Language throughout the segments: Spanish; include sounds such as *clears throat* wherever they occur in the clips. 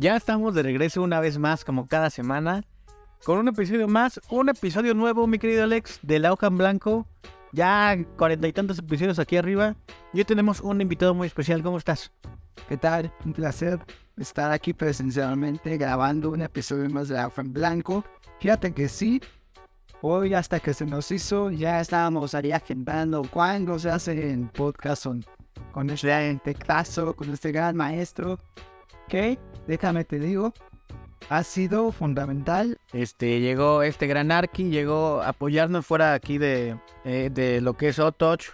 Ya estamos de regreso una vez más, como cada semana, con un episodio más, un episodio nuevo, mi querido Alex, de La Hoja en Blanco. Ya cuarenta y tantos episodios aquí arriba. Y hoy tenemos un invitado muy especial. ¿Cómo estás? ¿Qué tal? Un placer estar aquí presencialmente grabando un episodio más de La Hoja en Blanco. Fíjate que sí, hoy hasta que se nos hizo ya estábamos ahí agendando cuándo se hace el podcast con, con este caso, con este gran maestro. Que, déjame te digo, ha sido fundamental. Este, llegó este gran Arki, llegó a apoyarnos fuera aquí de, eh, de lo que es Otoch,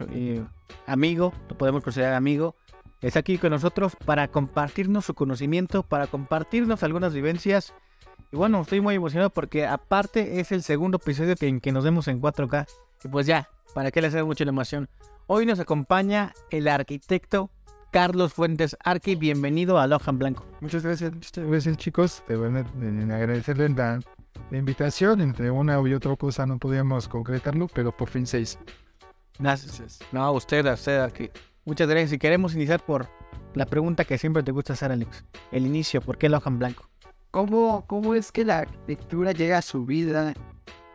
amigo, lo podemos considerar amigo. Es aquí con nosotros para compartirnos su conocimiento, para compartirnos algunas vivencias. Y bueno, estoy muy emocionado porque aparte es el segundo episodio que, en que nos vemos en 4K. Y pues ya, ¿para qué le hacer mucha emoción? Hoy nos acompaña el arquitecto Carlos Fuentes Arqui. Bienvenido a Loja en Blanco. Muchas gracias, muchas gracias chicos. De verdad, en agradecerles la, la invitación. Entre una y otra cosa no podíamos concretarlo, pero por fin se hizo. Gracias. No, usted, a usted, Arqui. Muchas gracias. Y queremos iniciar por la pregunta que siempre te gusta hacer, Alex. El inicio, ¿por qué Loja en Blanco? ¿Cómo, ¿Cómo es que la arquitectura llega a su vida?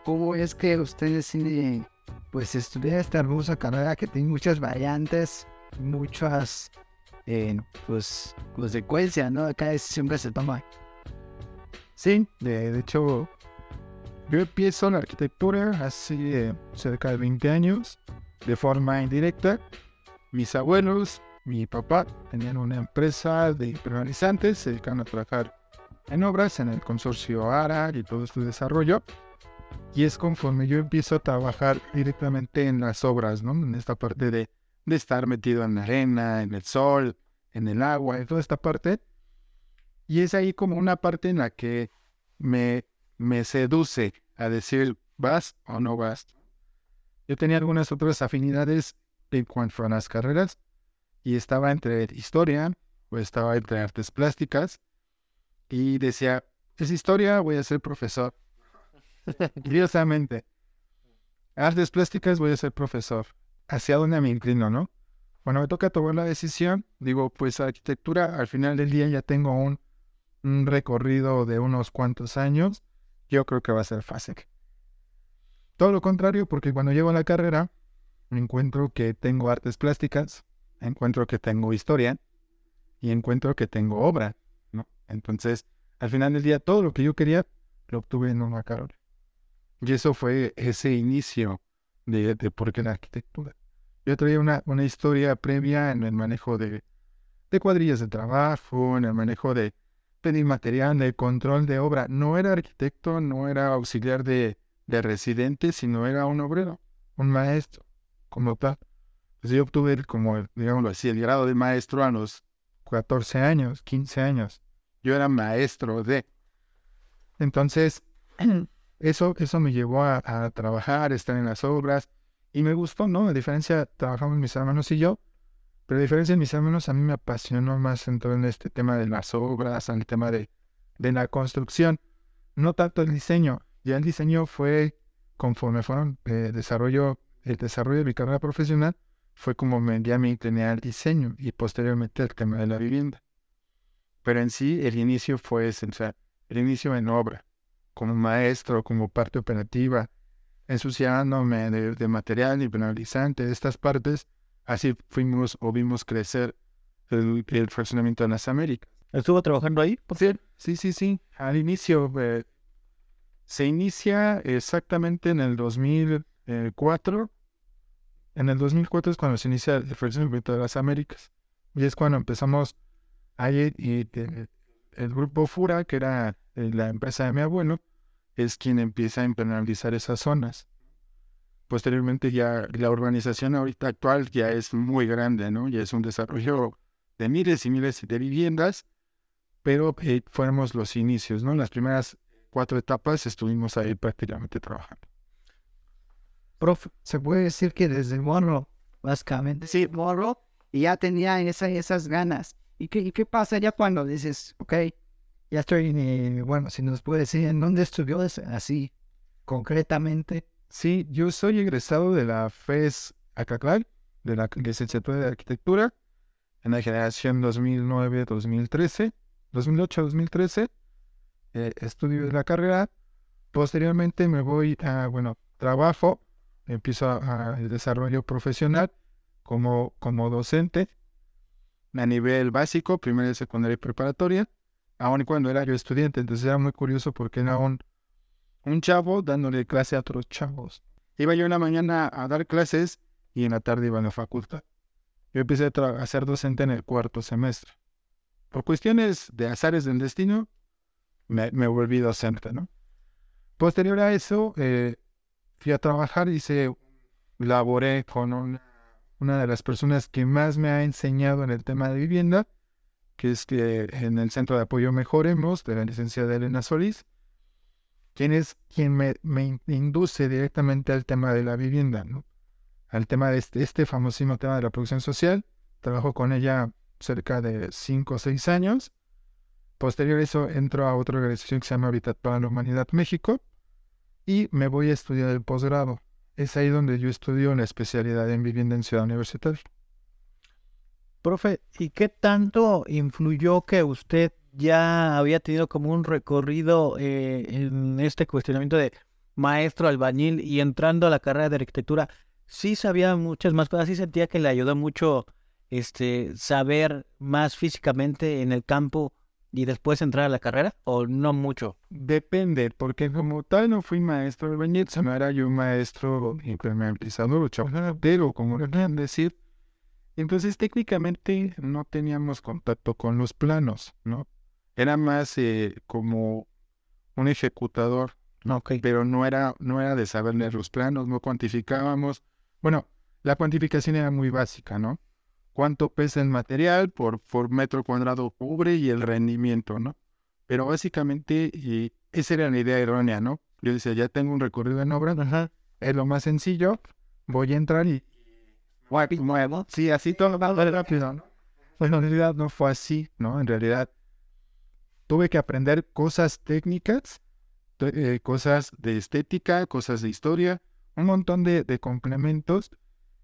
¿Cómo es que usted decide pues, estudiar esta hermosa carrera que tiene muchas variantes, muchas eh, pues, consecuencias, ¿no? Acá siempre se toma. Sí, de, de hecho, yo empiezo la arquitectura hace eh, cerca de 20 años, de forma indirecta. Mis abuelos, mi papá, tenían una empresa de impermeabilizantes, se dedicaban a trabajar en obras en el consorcio ARA y todo este desarrollo. Y es conforme yo empiezo a trabajar directamente en las obras, ¿no? En esta parte de, de estar metido en la arena, en el sol, en el agua, en toda esta parte. Y es ahí como una parte en la que me, me seduce a decir, ¿vas o no vas? Yo tenía algunas otras afinidades en cuanto a las carreras y estaba entre historia o estaba entre artes plásticas y decía, es historia, voy a ser profesor. *laughs* Curiosamente, artes plásticas voy a ser profesor. ¿Hacia dónde me inclino, no? Cuando me toca tomar la decisión, digo, pues arquitectura, al final del día ya tengo un, recorrido de unos cuantos años, yo creo que va a ser fácil. Todo lo contrario, porque cuando llego a la carrera, encuentro que tengo artes plásticas, encuentro que tengo historia y encuentro que tengo obra, ¿no? Entonces, al final del día, todo lo que yo quería, lo obtuve en una carrera. Y eso fue ese inicio de por qué la arquitectura. Yo traía una, una historia previa en el manejo de, de cuadrillas de trabajo, en el manejo de pedir material, de control de obra. No era arquitecto, no era auxiliar de, de residente, sino era un obrero, un maestro, como tal. Entonces yo obtuve, como, digámoslo así, el grado de maestro a los 14 años, 15 años. Yo era maestro de. Entonces, *clears throat* eso, eso me llevó a, a trabajar, estar en las obras, y me gustó, ¿no? A diferencia, trabajamos mis hermanos y yo, pero a diferencia de mis hermanos, a mí me apasionó más en todo este tema de las obras, en el tema de, de la construcción, no tanto el diseño. Ya el diseño fue, conforme fueron eh, desarrollo, el desarrollo de mi carrera profesional, fue como me, ya me incliné al diseño y posteriormente el tema de la vivienda. Pero en sí, el inicio fue ese, el inicio en obra, como maestro, como parte operativa, ensuciándome de, de material impermeabilizante, de estas partes, así fuimos o vimos crecer el, el fraccionamiento en las Américas. ¿Estuvo trabajando ahí? Sí, sí, sí, sí. Al inicio, eh, Se inicia exactamente en el 2004. En el 2004 es cuando se inicia el Fraccionamiento de las Américas. Y es cuando empezamos ahí y eh, el grupo Fura, que era eh, la empresa de mi abuelo, es quien empieza a impermeabilizar esas zonas. Posteriormente ya la urbanización ahorita actual ya es muy grande, ¿no? Ya es un desarrollo de miles y miles de viviendas, pero eh, fuimos los inicios, ¿no? Las primeras cuatro etapas estuvimos ahí prácticamente trabajando. Profe, se puede decir que desde morro, básicamente, sí, morro, y ya tenía esa, esas ganas. ¿Y qué, ¿Y qué pasa ya cuando dices, ok, ya estoy, bueno, si nos puede decir, ¿en dónde estudió así, concretamente? Sí, yo soy egresado de la FES Acaclal, de la licenciatura de arquitectura, en la generación 2009-2013, 2008-2013, eh, estudio la carrera. Posteriormente me voy a, bueno, trabajo, empiezo a, el desarrollo profesional como, como docente a nivel básico, primaria, secundaria y preparatoria, aun cuando era yo estudiante. Entonces era muy curioso porque era un, un chavo dándole clase a otros chavos. Iba yo en la mañana a dar clases y en la tarde iba a la facultad. Yo empecé a, ser docente en el cuarto semestre. Por cuestiones de azares del destino, me, me volví docente, ¿no? Posterior a eso, eh, fui a trabajar y se laboré con una, una, de las personas que más me ha enseñado en el tema de vivienda, que es que en el Centro de Apoyo Mejoremos, de la licenciada Elena Solís, quien es quien me, induce directamente al tema de la vivienda, al tema de este, este famosísimo tema de la producción social. Trabajo con ella cerca de 5 o 6 años. Posterior a eso entro a otra organización que se llama Habitat para la Humanidad México y me voy a estudiar el posgrado. Es ahí donde yo estudio la especialidad en vivienda en Ciudad Universitaria. Profe, ¿y qué tanto influyó que usted ya había tenido como un recorrido eh, en este cuestionamiento de maestro albañil y entrando a la carrera de arquitectura? sí sabía muchas más cosas, sí sentía que le ayudó mucho este saber más físicamente en el campo y después entrar a la carrera o no mucho? Depende, porque como tal no fui maestro de bañet, se me era yo maestro impermeabilizador o pero como le quieran decir. Entonces técnicamente no teníamos contacto con los planos, ¿no? Era más eh, como un ejecutador, okay. pero no era, no era de saber leer los planos, no cuantificábamos, bueno, la cuantificación era muy básica, ¿no? Cuánto pesa el material por, por metro cuadrado cubre y el rendimiento, ¿no? Pero básicamente y esa era la idea errónea, ¿no? Yo decía, ya tengo un recorrido en obra, ajá, es lo más sencillo, voy a entrar y... Muevo. Sí, así todo va rápido, ¿no? Pues en realidad no fue así, ¿no? En realidad tuve que aprender cosas técnicas, eh, cosas de estética, cosas de historia, un montón de, complementos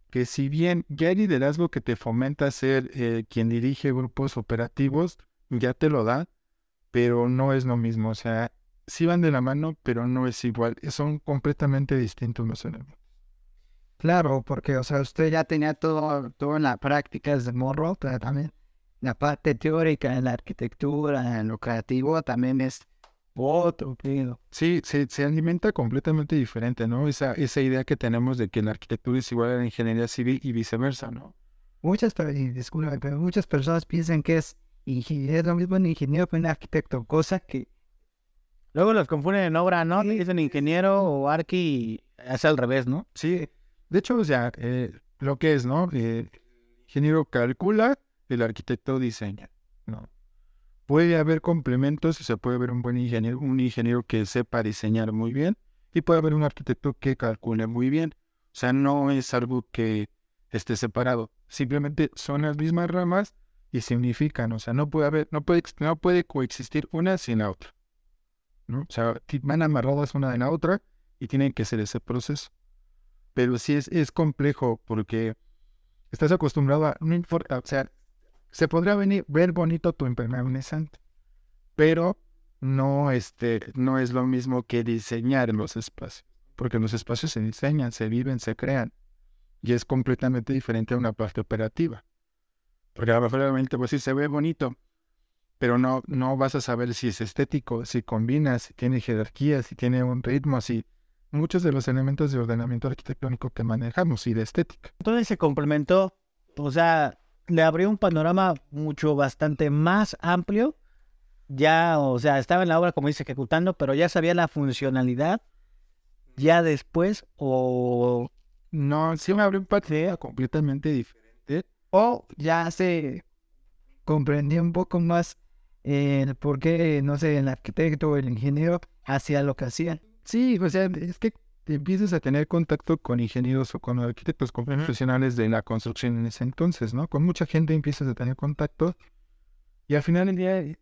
que si bien ya el liderazgo que te fomenta ser eh, quien dirige grupos operativos, ya te lo da, pero no es lo mismo. O sea, sí van de la mano, pero no es igual. Son completamente distintos los elementos. Claro, porque, o sea, usted ya tenía todo, todo en la práctica desde morro, pero también la parte teórica en la arquitectura, en lo creativo, también es otro Sí, se, alimenta completamente diferente, ¿no? Esa, esa idea que tenemos de que la arquitectura es igual a la ingeniería civil y viceversa, ¿no? Muchas, pero muchas personas piensan que es ingeniero, lo mismo en ingeniero que en arquitecto, cosa que... Luego los confunden en obra, ¿no? Dicen ingeniero o arqui, es al revés, ¿no? Sí, de hecho, o sea, eh, lo que es, ¿no? Eh, ingeniero calcula, el arquitecto diseña, ¿no? Puede haber complementos y se puede ver un buen ingeniero, un ingeniero que sepa diseñar muy bien y puede haber un arquitecto que calcule muy bien. O sea, no es algo que esté separado. Simplemente son las mismas ramas y se unifican. O sea, no puede haber, no puede, no puede coexistir una sin la otra. ¿no? O sea, van amarradas una de la otra y tienen que ser ese proceso. Pero sí es, es complejo porque estás acostumbrado a, no importa, o sea, se podría venir, ver bonito tu impermeabilizante, pero no, este, no es lo mismo que diseñar los espacios, porque los espacios se diseñan, se viven, se crean, y es completamente diferente a una parte operativa. Porque a lo mejor realmente, pues sí, se ve bonito, pero no, no vas a saber si es estético, si combina, si tiene jerarquía, si tiene un ritmo, si muchos de los elementos de ordenamiento arquitectónico que manejamos y de estética. Entonces se complementó, o sea, le abrió un panorama mucho bastante más amplio. Ya, o sea, estaba en la obra, como dice, ejecutando, pero ya sabía la funcionalidad. Ya después, o No, sí me abrió un panorama completamente diferente. O ya se comprendió un poco más eh, el por qué, no sé, el arquitecto o el ingeniero hacía lo que hacía. Sí, o sea, es que empiezas a tener contacto con ingenieros o con arquitectos, con profesionales de la construcción en ese entonces, ¿no? Con mucha gente empiezas a tener contacto y al final del día,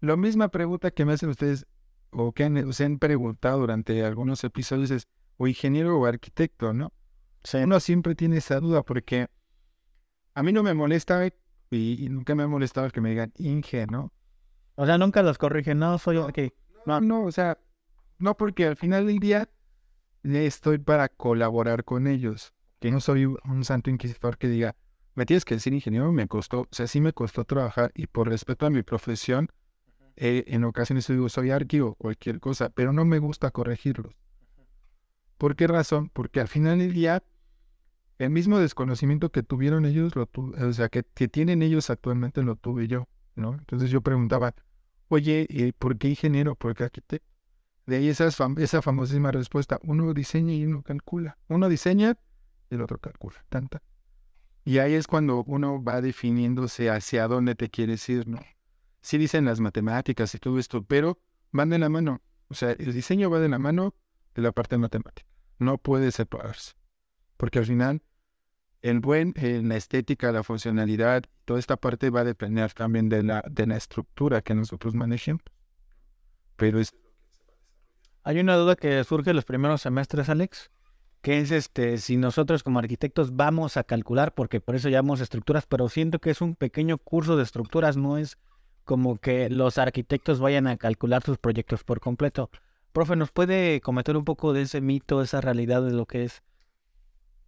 la misma pregunta que me hacen ustedes o que han, se han preguntado durante algunos episodios es, o ingeniero o arquitecto, ¿no? Uno siempre tiene esa duda porque a mí no me molesta y, y nunca me ha molestado que me digan Inge, ¿no? O sea, nunca los corrigen, no, soy ok. No, no, o sea, no porque al final del día estoy para colaborar con ellos. Que no soy un santo inquisidor que diga, me tienes que decir ingeniero, me costó, o sea, sí me costó trabajar y por respeto a mi profesión, eh, en ocasiones digo, soy arqui o cualquier cosa, pero no me gusta corregirlos. ¿Por qué razón? Porque al final del día, el mismo desconocimiento que tuvieron ellos, lo o sea, que, que, tienen ellos actualmente, lo tuve yo, ¿no? Entonces yo preguntaba, oye, ¿y ¿por qué ingeniero? ¿Por qué arquitecto? De ahí esa, esa famosísima respuesta, uno diseña y uno calcula. Uno diseña y el otro calcula, tanta. Y ahí es cuando uno va definiéndose hacia dónde te quieres ir, ¿no? Sí dicen las matemáticas y todo esto, pero van de la mano. O sea, el diseño va de la mano de la parte matemática. No puede separarse. Porque al final, el buen, en la estética, la funcionalidad, toda esta parte va a depender también de la, de la estructura que nosotros manejemos. Pero es hay una duda que surge en los primeros semestres, Alex, que es este, si nosotros como arquitectos vamos a calcular, porque por eso llamamos estructuras, pero siento que es un pequeño curso de estructuras, no es como que los arquitectos vayan a calcular sus proyectos por completo. Profe, ¿nos puede comentar un poco de ese mito, esa realidad de lo que es?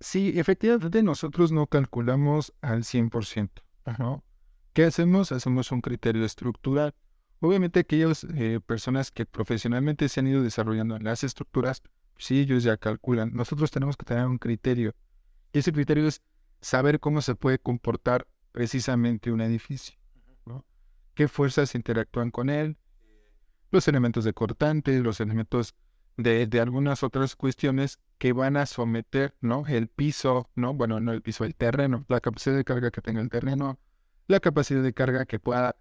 Sí, efectivamente nosotros no calculamos al 100%. ¿no? ¿Qué hacemos? Hacemos un criterio estructural Obviamente aquellas eh, personas que profesionalmente se han ido desarrollando en las estructuras, sí, ellos ya calculan. Nosotros tenemos que tener un criterio. Y ese criterio es saber cómo se puede comportar precisamente un edificio. ¿no? ¿Qué fuerzas interactúan con él? Los elementos de cortante, los elementos de, de, algunas otras cuestiones que van a someter, ¿no? El piso, ¿no? Bueno, no el piso, el terreno, la capacidad de carga que tenga el terreno, la capacidad de carga que pueda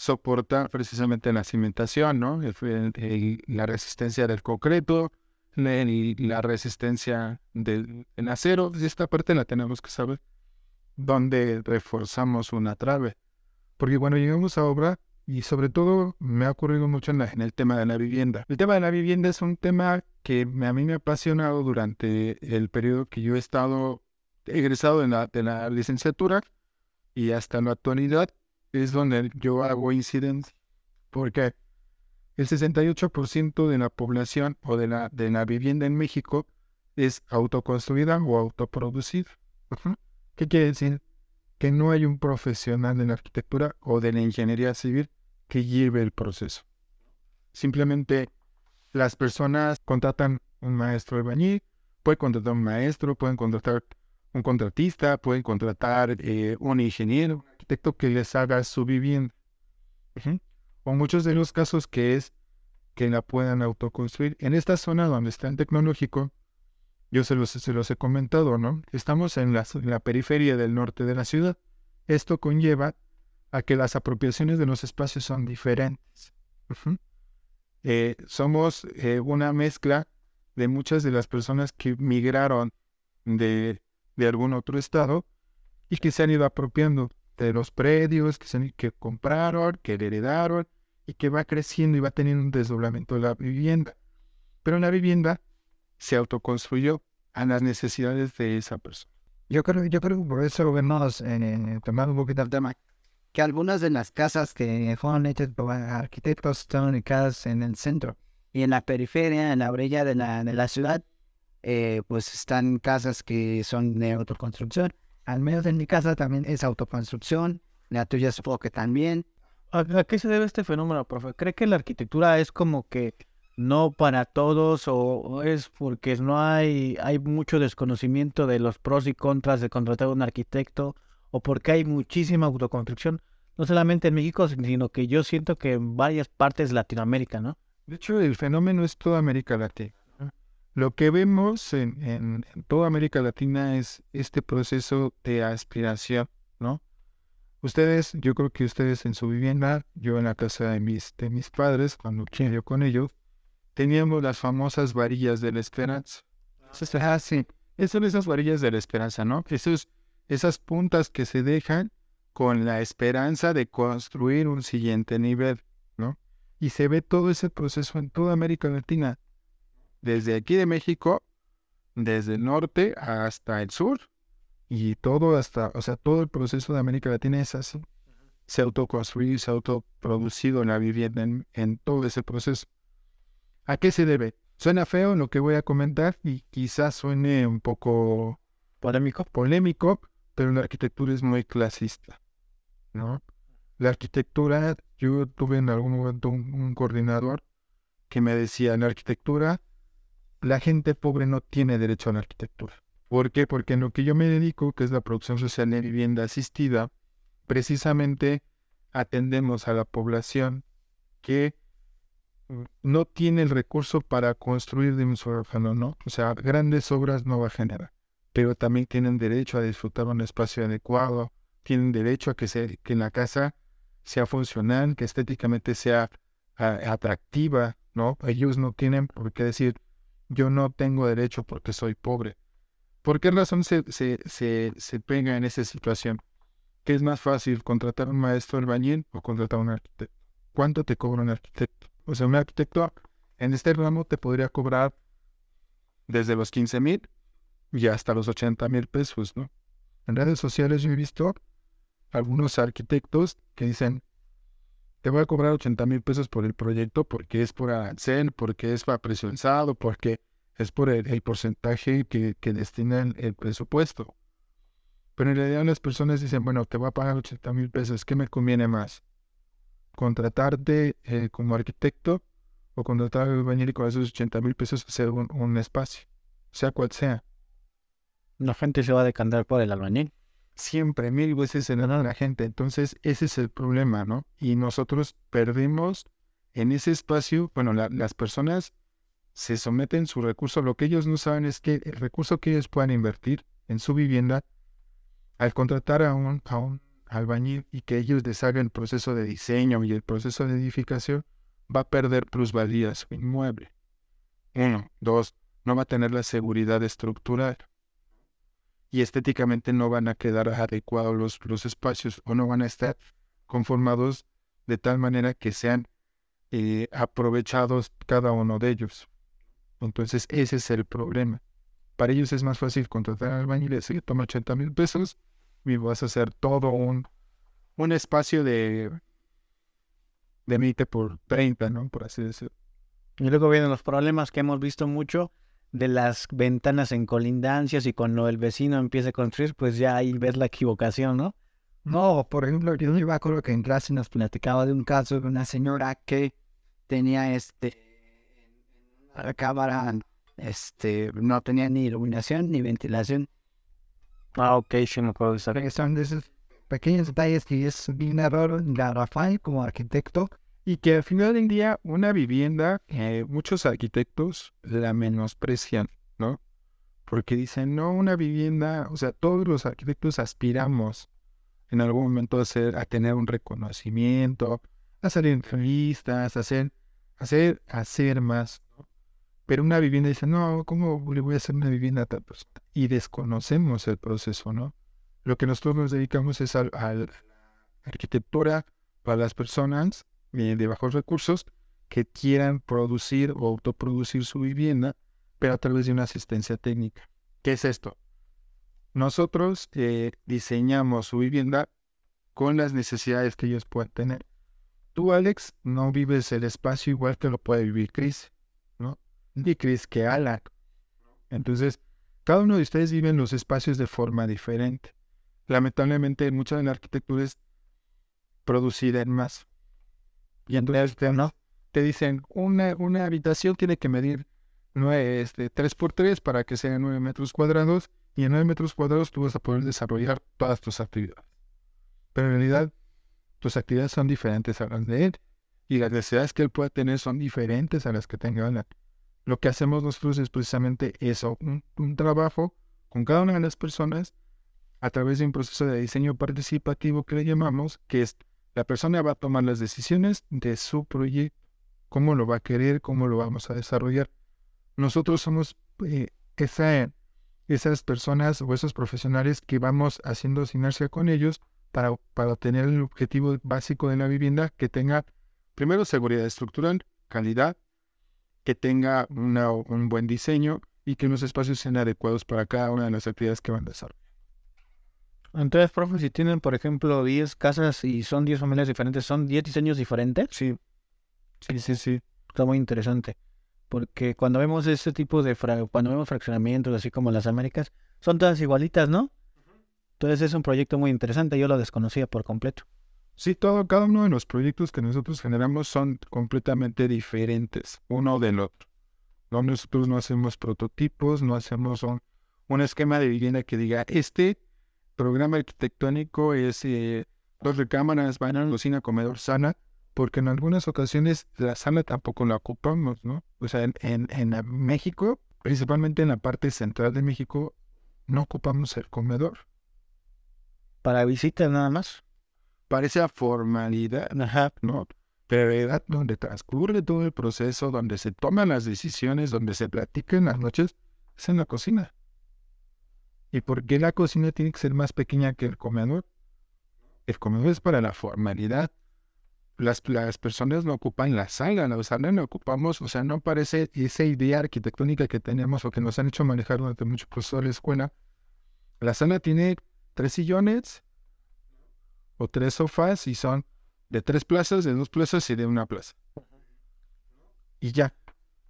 soportar precisamente la cimentación, ¿no? la resistencia del concreto, la, resistencia del acero. Y esta parte la tenemos que saber. Donde reforzamos una trave. Porque cuando llegamos a obra, y sobre todo me ha ocurrido mucho en, el tema de la vivienda. El tema de la vivienda es un tema que a mí me ha apasionado durante el periodo que yo he estado egresado de la licenciatura y hasta la actualidad es donde yo hago incidencia. Porque el 68% de la población o de la, de la vivienda en México es autoconstruida o autoproducida. ¿Qué quiere decir? Que no hay un profesional de la arquitectura o de la ingeniería civil que lleve el proceso. Simplemente las personas contratan un maestro de bañil, pueden contratar un maestro, pueden contratar un contratista, pueden contratar eh, un ingeniero, que les haga su vivienda. O muchos de los casos que es que la puedan autoconstruir. En esta zona donde está el tecnológico, yo se los, se los he comentado, ¿no? Estamos en la, la, periferia del norte de la ciudad. Esto conlleva a que las apropiaciones de los espacios son diferentes. Eh, somos eh, una mezcla de muchas de las personas que migraron de, de algún otro estado y que se han ido apropiando de los predios que, se, que compraron, que heredaron y que va creciendo y va teniendo un desdoblamiento de la vivienda. Pero la vivienda se autoconstruyó a las necesidades de esa persona. Yo creo, yo creo que por eso vemos, eh, tomando un poquito el tema, que algunas de las casas que fueron hechas por arquitectos están ubicadas en el centro y en la periferia, en la orilla de la, de la ciudad, eh, pues están casas que son de autoconstrucción al menos en mi casa también es autoconstrucción, la tuya supongo que también. ¿A, a qué se debe este fenómeno, profe? ¿Cree que la arquitectura es como que no para todos o, o es porque no hay, hay mucho desconocimiento de los pros y contras de contratar a un arquitecto o porque hay muchísima autoconstrucción, no solamente en México, sino que yo siento que en varias partes de Latinoamérica, ¿no? De hecho, el fenómeno es toda América Latina. Lo que vemos en, en- toda América Latina es este proceso de aspiración, ¿no? Ustedes, yo creo que ustedes en su vivienda, yo en la casa de mis, de mis padres, cuando yo con ellos, teníamos las famosas varillas de la esperanza. Ah, sí. Esas son esas varillas de la esperanza, ¿no? Esos, esas puntas que se dejan con la esperanza de construir un siguiente nivel, ¿no? Y se ve todo ese proceso en toda América Latina, desde aquí de México, desde el norte hasta el sur, y todo hasta, o sea, todo el proceso de América Latina es así. Se autoconstruye, se ha autoproducido la vivienda en, en todo ese proceso. ¿A qué se debe? Suena feo lo que voy a comentar y quizás suene un poco Polémico. polémico, pero la arquitectura es muy clasista, ¿no? La arquitectura, yo tuve en algún momento un, un coordinador que me decía, en la arquitectura, la gente pobre no tiene derecho a la arquitectura. ¿Por qué? Porque en lo que yo me dedico, que es la producción social de vivienda asistida, precisamente atendemos a la población que mm, no tiene el recurso para construir de un jalón, ¿no? O sea, grandes obras no va a generar, pero también tienen derecho a disfrutar un espacio adecuado, tienen derecho a que, se, que la casa sea funcional, que estéticamente sea ah, atractiva, ¿no? Ellos no tienen por qué decir, yo no tengo derecho porque soy pobre. ¿Por qué razón se, se, se, se pega en esa situación? ¿Qué es más fácil, contratar un maestro albañil o contratar un arquitecto? ¿Cuánto te cobra un arquitecto? O sea, un arquitecto en este ramo te podría cobrar desde los 15 mil y hasta los 80 mil pesos, ¿no? En redes sociales yo he visto algunos arquitectos que dicen, te voy a cobrar 80 mil pesos por el proyecto porque es por arancel, porque es para presionado, porque es por el, el porcentaje que, que destina el, presupuesto. Pero en realidad las personas dicen, bueno, te voy a pagar 80 mil pesos, ¿qué me conviene más? ¿Contratarte eh, como arquitecto o contratar al albañil y con esos 80 mil pesos hacer un, un espacio? Sea cual sea. La gente se va a decantar por el albañil. Siempre, mil veces se gana la gente. Entonces, ese es el problema, ¿no? Y nosotros perdemos en ese espacio, bueno, la- las personas se someten su recurso. Lo que ellos no saben es que el recurso que ellos puedan invertir en su vivienda, al contratar a un, albañil y que ellos deshagan el proceso de diseño y el proceso de edificación, va a perder plusvalía su inmueble. Uno. Dos. No va a tener la seguridad estructural. Y estéticamente no van a quedar adecuados los, los espacios o no van a estar conformados de tal manera que sean eh, aprovechados cada uno de ellos. Entonces ese es el problema. Para ellos es más fácil contratar al albañil y decir, toma 80 mil pesos y vas a hacer todo un, un espacio de, de 20 por 30, ¿no? Por así decirlo. Y luego vienen los problemas que hemos visto mucho de las ventanas en colindancias y cuando el vecino empieza a construir, pues ya ahí ves la equivocación, ¿no? No, por ejemplo, yo me acuerdo que en clase nos platicaba de un caso de una señora que tenía este la cámara, este, no tenía ni iluminación ni ventilación. Ah, ok, sí me acuerdo de son de esos pequeños detalles que es bien error garrafal como arquitecto. Y que al final del día, una vivienda, eh, muchos arquitectos la menosprecian, ¿no? Porque dicen, no, una vivienda, o sea, todos los arquitectos aspiramos en algún momento a, hacer, a tener un reconocimiento, a hacer entrevistas, a hacer, a hacer, a hacer más. Pero una vivienda dice, no, ¿cómo le voy a hacer una vivienda a tal persona? Y desconocemos el proceso, ¿no? Lo que nosotros nos dedicamos es a la arquitectura para las personas eh, de bajos recursos que quieran producir o autoproducir su vivienda, pero a través de una asistencia técnica. ¿Qué es esto? Nosotros eh, diseñamos su vivienda con las necesidades que ellos puedan tener. Tú, Alex, no vives el espacio igual que lo puede vivir Chris, Y Chris que Alan. Entonces, cada uno de ustedes vive en los espacios de forma diferente. Lamentablemente, mucha de la arquitectura es producida en más. Y entonces te, ¿no? te dicen, una, una habitación tiene que medir nueve, este, 3 por 3 para que sea 9 metros cuadrados y en 9 metros cuadrados tú vas a poder desarrollar todas tus actividades. Pero en realidad tus actividades son diferentes a las de él y las necesidades que él pueda tener son diferentes a las que tenga Alan. Lo que hacemos nosotros es precisamente eso, un, trabajo con cada una de las personas a través de un proceso de diseño participativo que le llamamos, que es la persona va a tomar las decisiones de su proyecto, cómo lo va a querer, cómo lo vamos a desarrollar. Nosotros somos eh, esa, esas personas o esos profesionales que vamos haciendo sinergia con ellos para, para tener el objetivo básico de la vivienda que tenga, primero, seguridad estructural, calidad, que tenga una- un buen diseño y que los espacios sean adecuados para cada una de las actividades que van a desarrollar. Entonces, profe, si tienen, por ejemplo, 10 casas y son 10 familias diferentes, ¿son 10 diseños diferentes? Sí, sí, sí, sí. Está muy interesante. Porque cuando vemos ese tipo de fra- cuando vemos fraccionamientos, así como las Américas, son todas igualitas, ¿no? Entonces es un proyecto muy interesante, yo lo desconocía por completo. Sí, todo, cada uno de los proyectos que nosotros generamos son completamente diferentes uno del otro. No, nosotros no hacemos prototipos, no hacemos un, esquema de vivienda que diga, este programa arquitectónico es eh, dos recámaras, baño, cocina, comedor, sala, porque en algunas ocasiones la sala tampoco la ocupamos, ¿no? O sea, en, en, México, principalmente en la parte central de México, no ocupamos el comedor. Para visitas nada más. Parece a formalidad, Ajá. ¿no? Realidad donde transcurre todo el proceso, donde se toman las decisiones, donde se platica en las noches, es en la cocina. ¿Y por qué la cocina tiene que ser más pequeña que el comedor? El comedor es para la formalidad. Las, las personas no ocupan la sala, la sala no ocupamos, o sea, no parece esa idea arquitectónica que tenemos o que nos han hecho manejar durante mucho proceso de la escuela. La sala tiene tres sillones o tres sofás y son de tres plazas, de dos plazas y de una plaza. Y ya,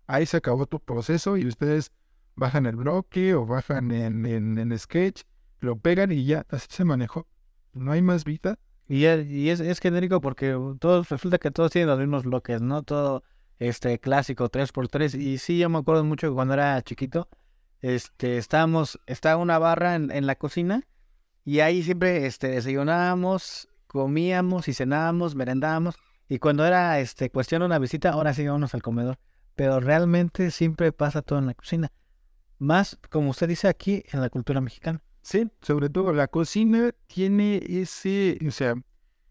ahí se acabó tu proceso y ustedes bajan el bloque o bajan en, en, en Sketch, lo pegan y ya, así se manejó. No hay más vida. Y, es, y es, es genérico porque todos, resulta que todos tienen los mismos bloques, ¿no? Todo este clásico 3x3. Y sí, yo me acuerdo mucho que cuando era chiquito, este, estábamos, estaba una barra en, en la cocina y ahí siempre este, desayunábamos, comíamos y cenábamos, merendábamos. Y cuando era este, cuestión de una visita, ahora sí vámonos al comedor. Pero realmente siempre pasa todo en la cocina. Más, como usted dice aquí, en la cultura mexicana. Sí, sobre todo la cocina tiene ese, o sea,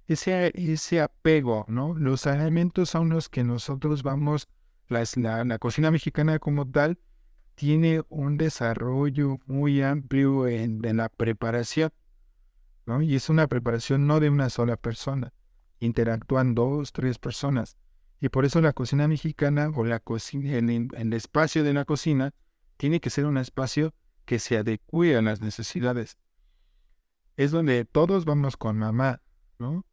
ese, ese apego, ¿no? Los alimentos son los que nosotros vamos, las- la, la cocina mexicana como tal tiene un desarrollo muy amplio en, en la preparación, ¿no? Y es una preparación no de una sola persona, interactúan dos, tres personas. Y por eso la cocina mexicana o la cocina, el, el espacio de la cocina tiene que ser un espacio que se adecue a las necesidades. Es donde todos vamos con mamá, ¿no?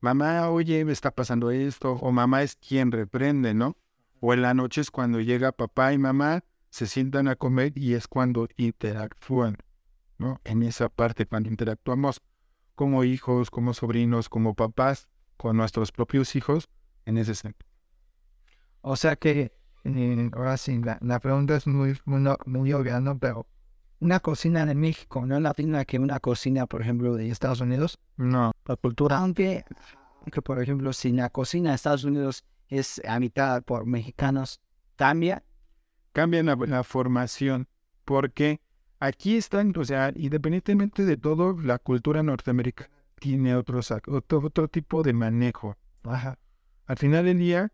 Mamá, oye, me está pasando esto, o mamá es quien reprende, ¿no? O en la noche es cuando llega papá y mamá, se sientan a comer y es cuando interactúan, ¿no? En esa parte, cuando interactuamos como hijos, como sobrinos, como papás, con nuestros propios hijos, en ese sentido. O sea que, eh, ahora sí, la, la pregunta es muy, muy, obvia, ¿no? Pero una cocina de México no es la misma que una cocina, por ejemplo, de Estados Unidos. No, La cultura. Aunque, aunque, por ejemplo, si la cocina de Estados Unidos es habitada por mexicanos, cambia. Cambian la, formación, porque aquí están, o sea, independientemente de todo, la cultura norteamericana tiene otros, otro, otro tipo de manejo. Ajá. Al final del día,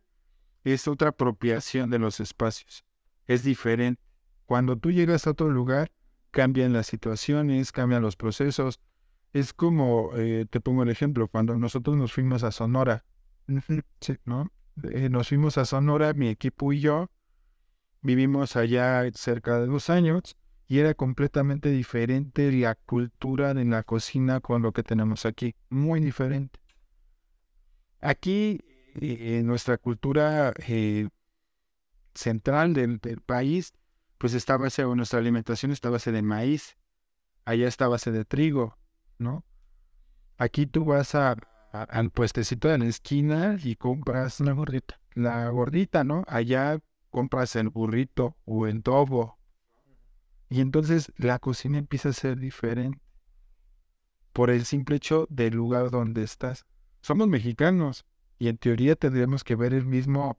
es otra apropiación de los espacios. Es diferente. Cuando tú llegas a otro lugar, cambian las situaciones, cambian los procesos. Es como, eh, te pongo el ejemplo, cuando nosotros nos fuimos a Sonora. ¿no? Eh, nos fuimos a Sonora, mi equipo y yo, vivimos allá cerca de dos años y era completamente diferente la cultura de la cocina con lo que tenemos aquí, muy diferente. Aquí, eh, en nuestra cultura eh, central del, del país, pues está base, o nuestra alimentación está base de maíz, allá está base de trigo, ¿no? Aquí tú vas a, a- al puestecito de la esquina y compras Una gordita. la gordita, ¿no? Allá compras el burrito o el dobo. Y entonces la cocina empieza a ser diferente por el simple hecho del lugar donde estás. Somos mexicanos y en teoría tendríamos que ver el mismo,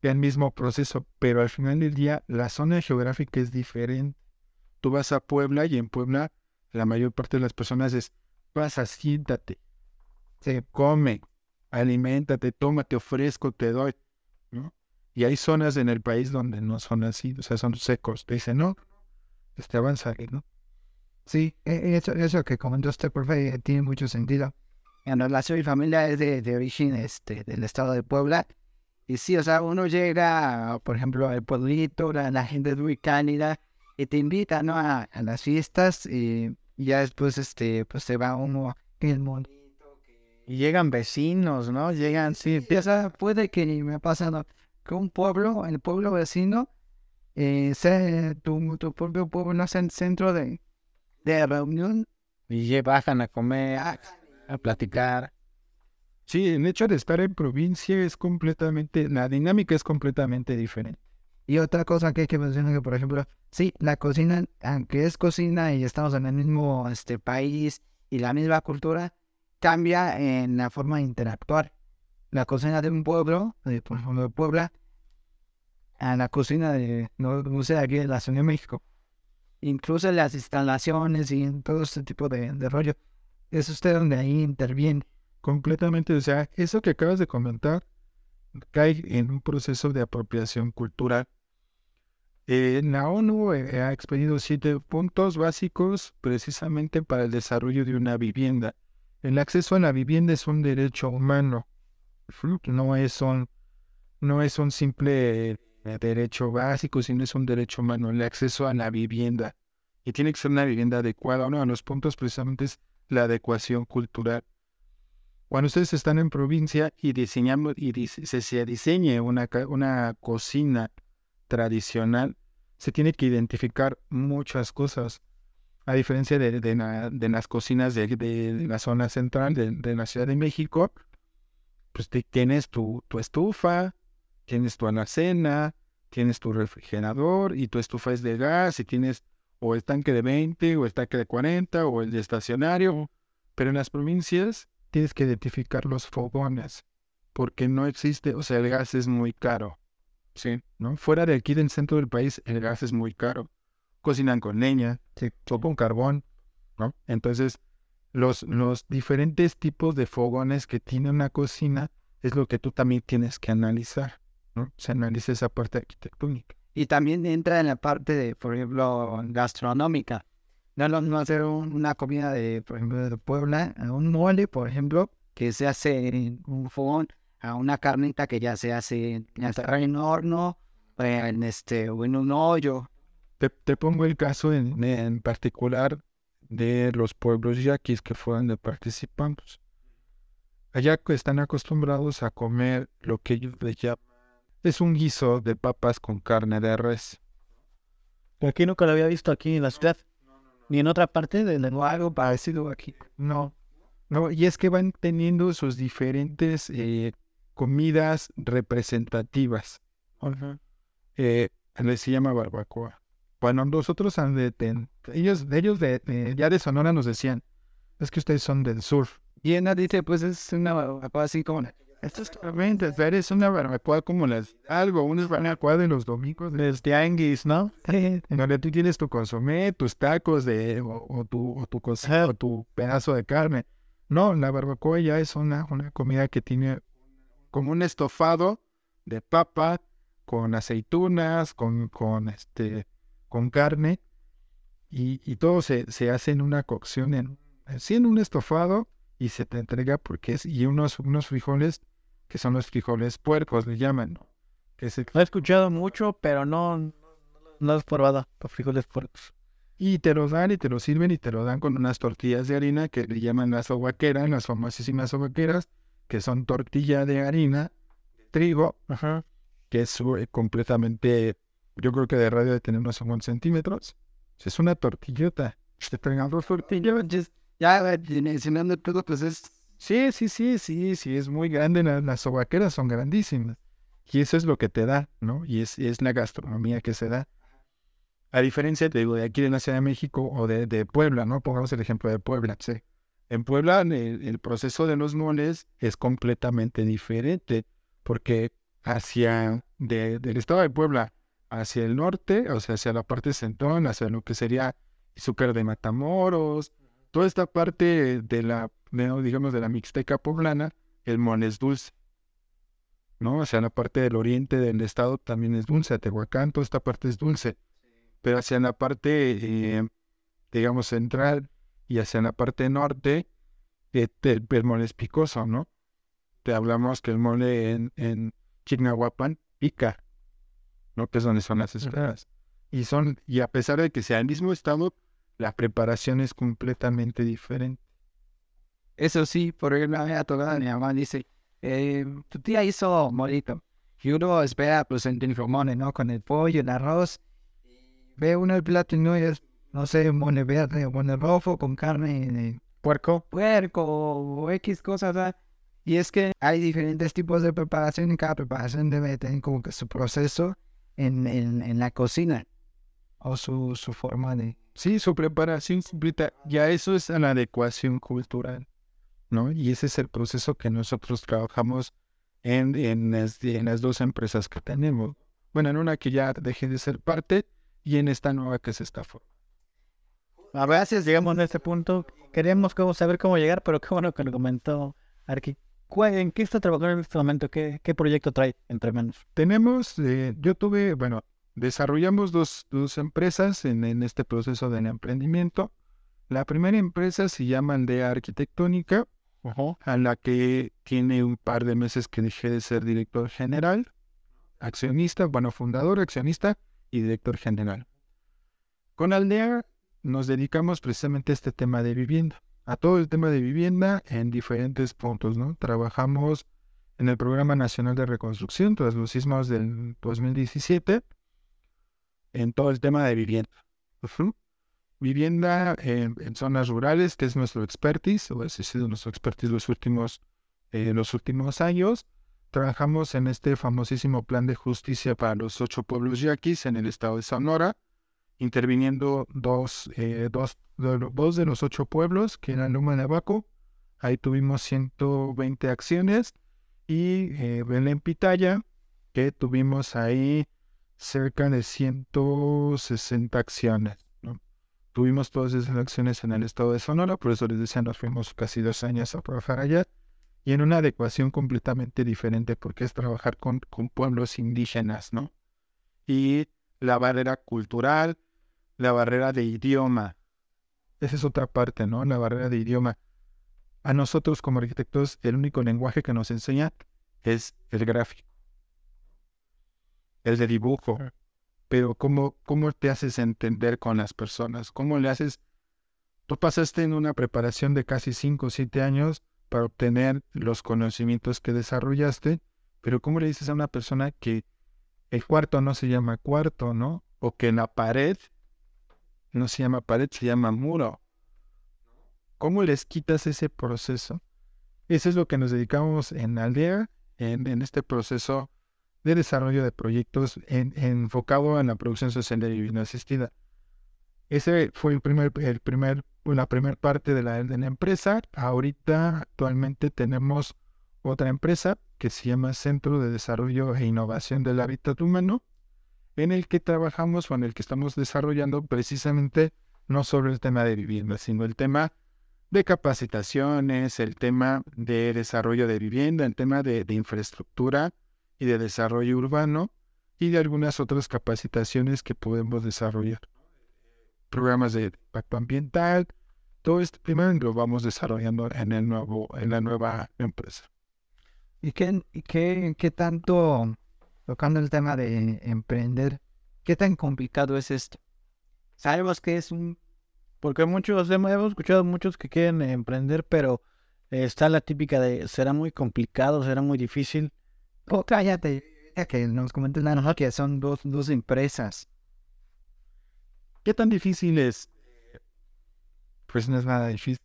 el mismo proceso, pero al final del día la zona geográfica es diferente. Tú vas a Puebla y en Puebla la mayor parte de las personas es, pasa, siéntate, se come, aliméntate, toma, te ofrezco, te doy, ¿no? Y hay zonas en el país donde no son así, o sea, son secos. Te no, este avanza, ¿no? Sí, e- eso, eso que comentó usted, profe, eh, tiene mucho sentido. En relación a mi familia es de, de origen este, del estado de Puebla. Y sí, o sea, uno llega, por ejemplo, al pueblito, la, la gente es muy cálida y te invita, ¿no? A, a las fiestas y, ya después, este, pues se va uno, que el monito, Y llegan vecinos, ¿no? Llegan, sí. Sí, o sea, puede que me ha pasado que un pueblo, el pueblo vecino, eh, sea tu, tu propio pueblo, no sea el centro de, de reunión. Y ya bajan a comer, a platicar. Sí, el hecho de estar en provincia es completamente, la dinámica es completamente diferente. Y otra cosa que hay que mencionar que, por ejemplo, sí, la cocina, aunque es cocina y estamos en el mismo este, país y la misma cultura, cambia en la forma de interactuar. La cocina de un pueblo, de, por ejemplo, de Puebla, a la cocina de, no, no sé, aquí de la Ciudad de México. Incluso las instalaciones y todo este tipo de, de rollo. Es usted donde ahí interviene. Completamente, o sea, eso que acabas de comentar cae en un proceso de apropiación cultural. Eh, la ONU eh, ha expedido siete puntos básicos precisamente para el desarrollo de una vivienda. El acceso a la vivienda es un derecho humano, no es un, no es un simple derecho básico, sino es un derecho humano, el acceso a la vivienda. Y tiene que ser una vivienda adecuada. Uno de los puntos precisamente es la adecuación cultural. Cuando ustedes están en provincia y diseñamos y dise- se, se diseñe una, una cocina tradicional, se tiene que identificar muchas cosas. A diferencia de, de de las cocinas de, la zona central de la Ciudad de México, pues te- tienes tu, tu estufa, tienes tu alacena, tienes tu refrigerador y tu estufa es de gas y tienes o el tanque de 20 o el tanque de 40 o el de estacionario. Pero en las provincias tienes que identificar los fogones, porque no existe, o sea, el gas es muy caro, ¿sí? ¿No? Fuera de aquí del centro del país, el gas es muy caro. Cocinan con leña, o con carbón, ¿no? Entonces, los, los diferentes tipos de fogones que tiene una cocina es lo que tú también tienes que analizar, ¿no? Se analiza esa parte arquitectónica. Y también entra en la parte de, por ejemplo, gastronómica. No lo mismo hacer un- una comida de, por ejemplo, de Puebla, un mole, por ejemplo, que se hace en un fogón, a una carnita que ya se hace en horno, en este, o en un hoyo. Te, te pongo el caso en, en particular de los pueblos yaquis que fueron de participantes. Allá que están acostumbrados a comer lo que ellos le llaman es un guiso de papas con carne de res. Aquí nunca lo había visto aquí en la ciudad. Ni en otra parte de O algo parecido aquí. No, no, y es que van teniendo sus diferentes eh, comidas representativas. Eh, les se llama barbacoa. Cuando nosotros de- ellos, ellos de, de- ya de Sonora nos decían, es que ustedes son del sur. Y Ana dice, pues es una barbacoa así como... Esto es totalmente, o sea, eres una barbacoa como las, algo, una barbacoa de los domingos, de Los tianguis, ¿no? en donde tú tienes tu consomé, tus tacos de, o, tu, o tu, cos- Ajá. o tu pedazo de carne. No, la barbacoa ya es una, una comida que tiene como un estofado de papa con aceitunas, con, con, este, con carne, y, y todo se, se hace en una cocción, en, un estofado, y se te entrega porque es, y unos, unos frijoles que son los frijoles puercos, le llaman, ¿no? Que es el- Lo he escuchado mucho, pero no, no, he probado. Los frijoles puercos. Y te lo dan y te lo sirven y te lo dan con unas tortillas de harina que le llaman las sobaqueras, las famosísimas sobaqueras, que son tortilla de harina, de trigo, Ajá. que es eh, completamente, yo creo que de radio de tener unos 50 centímetros. Es una tortillota. Te pegan dos tortillas. Ya mencionando todo, pues es Sí, sí, sí, sí, sí, es muy grande. la- Las sobaqueras son grandísimas. Y eso es lo que te da, ¿no? Y es, es la gastronomía que se da. A diferencia te digo, de aquí de la Ciudad de México o de, de Puebla, ¿no? Pongamos el ejemplo de Puebla. Sí. En Puebla el, el proceso de los moles es completamente diferente porque hacia de- del estado de Puebla hacia el norte, o sea, hacia la parte central, hacia lo que sería Izúcar de Matamoros, toda esta parte de la, de, digamos, de la Mixteca poblana, el mole es dulce. ¿No? O sea, la parte del oriente del estado también es dulce, Tehuacán, toda esta parte es dulce. Pero hacia la parte, eh, digamos, central y hacia la parte norte, eh, el mole es picoso, ¿no? Te hablamos que el mole en, en Chignahuapan pica, ¿no? Que es donde son las esferas. Y son, y a pesar de que sea el mismo estado, la preparación es completamente diferente. Eso sí, por ejemplo, a mí a toda mi mamá dice, eh, tu tía hizo molito. Y uno espera, pues, el mole, ¿no? Con el pollo, el arroz. Ve uno el plato y no es, no sé, mole verde o mole rojo con carne de Puerco. puerco o X cosas. ¿verdad? Y es que hay diferentes tipos de preparación y cada preparación debe tener como que su proceso en, en, en la cocina o su, su forma de... Sí, su preparación completa, ya eso es la adecuación cultural, ¿no? Y ese es el proceso que nosotros trabajamos en, en, las, en las dos empresas que tenemos. Bueno, en una que ya dejé de ser parte y en esta nueva que se está formando. Veces llegamos a este punto. Queremos cómo saber cómo llegar, pero qué bueno que lo comentó Arqui. ¿Cuál- ¿En qué está trabajando en este momento? ¿Qué, qué proyecto trae entre manos? Tenemos, eh, yo tuve, bueno, desarrollamos dos, dos empresas en, en este proceso del emprendimiento. La primera empresa se llama Aldea Arquitectónica, a la que tiene un par de meses que dejé de ser director general, accionista, bueno, fundador, accionista y director general. Con Aldea nos dedicamos precisamente a este tema de vivienda, a todo el tema de vivienda en diferentes puntos, ¿no? Trabajamos en el Programa Nacional de Reconstrucción tras los sismos del 2017 en todo el tema de vivienda. Vivienda en, zonas rurales, que es nuestro expertise, o ha sido nuestro expertise los últimos, eh, los últimos años. Trabajamos en este famosísimo plan de justicia para los ocho pueblos yaquis en el estado de Sonora, interviniendo dos, eh, dos, dos de los ocho pueblos, que eran Luma de Abaco. Ahí tuvimos 120 acciones. Y eh, Belén Pitaya, que tuvimos ahí cerca de 160 acciones. ¿no? Tuvimos todas esas acciones en el estado de Sonora, por eso les decía, nos fuimos casi dos años a trabajar allá. Y en una adecuación completamente diferente, porque es trabajar con, con pueblos indígenas, ¿no? Y la barrera cultural, la barrera de idioma. Esa es otra parte, ¿no? La barrera de idioma. A nosotros como arquitectos, el único lenguaje que nos enseña es el gráfico, el de dibujo. Pero ¿cómo, cómo te haces entender con las personas? ¿Cómo le haces? Tú pasaste en una preparación de casi 5 o 7 años para obtener los conocimientos que desarrollaste, pero ¿cómo le dices a una persona que el cuarto no se llama cuarto, ¿no? O que la pared no se llama pared, se llama muro. ¿Cómo les quitas ese proceso? Eso es lo que nos dedicamos en Aldea, en, este proceso de desarrollo de proyectos en- enfocado en la producción social de vivienda asistida. Ese fue el primer, el primer, la primera parte de la, de la empresa. Ahorita, actualmente, tenemos otra empresa que se llama Centro de Desarrollo e Innovación del Hábitat Humano, en el que trabajamos o en el que estamos desarrollando precisamente no solo el tema de vivienda, sino el tema de capacitaciones, el tema de desarrollo de vivienda, el tema de, de infraestructura y de desarrollo urbano y de algunas otras capacitaciones que podemos desarrollar. Programas de impacto ambiental, todo este tema lo vamos desarrollando en, el nuevo, en la nueva empresa. ¿Y qué, y qué, qué tanto, tocando el tema de emprender, qué tan complicado es esto? Sabemos que es un... Porque muchos, hemos escuchado muchos que quieren emprender, pero está la típica de será muy complicado, será muy difícil. Oh, cállate, ya que nos comentas la noche que son dos, dos empresas. ¿Qué tan difícil es? Pues no es nada difícil.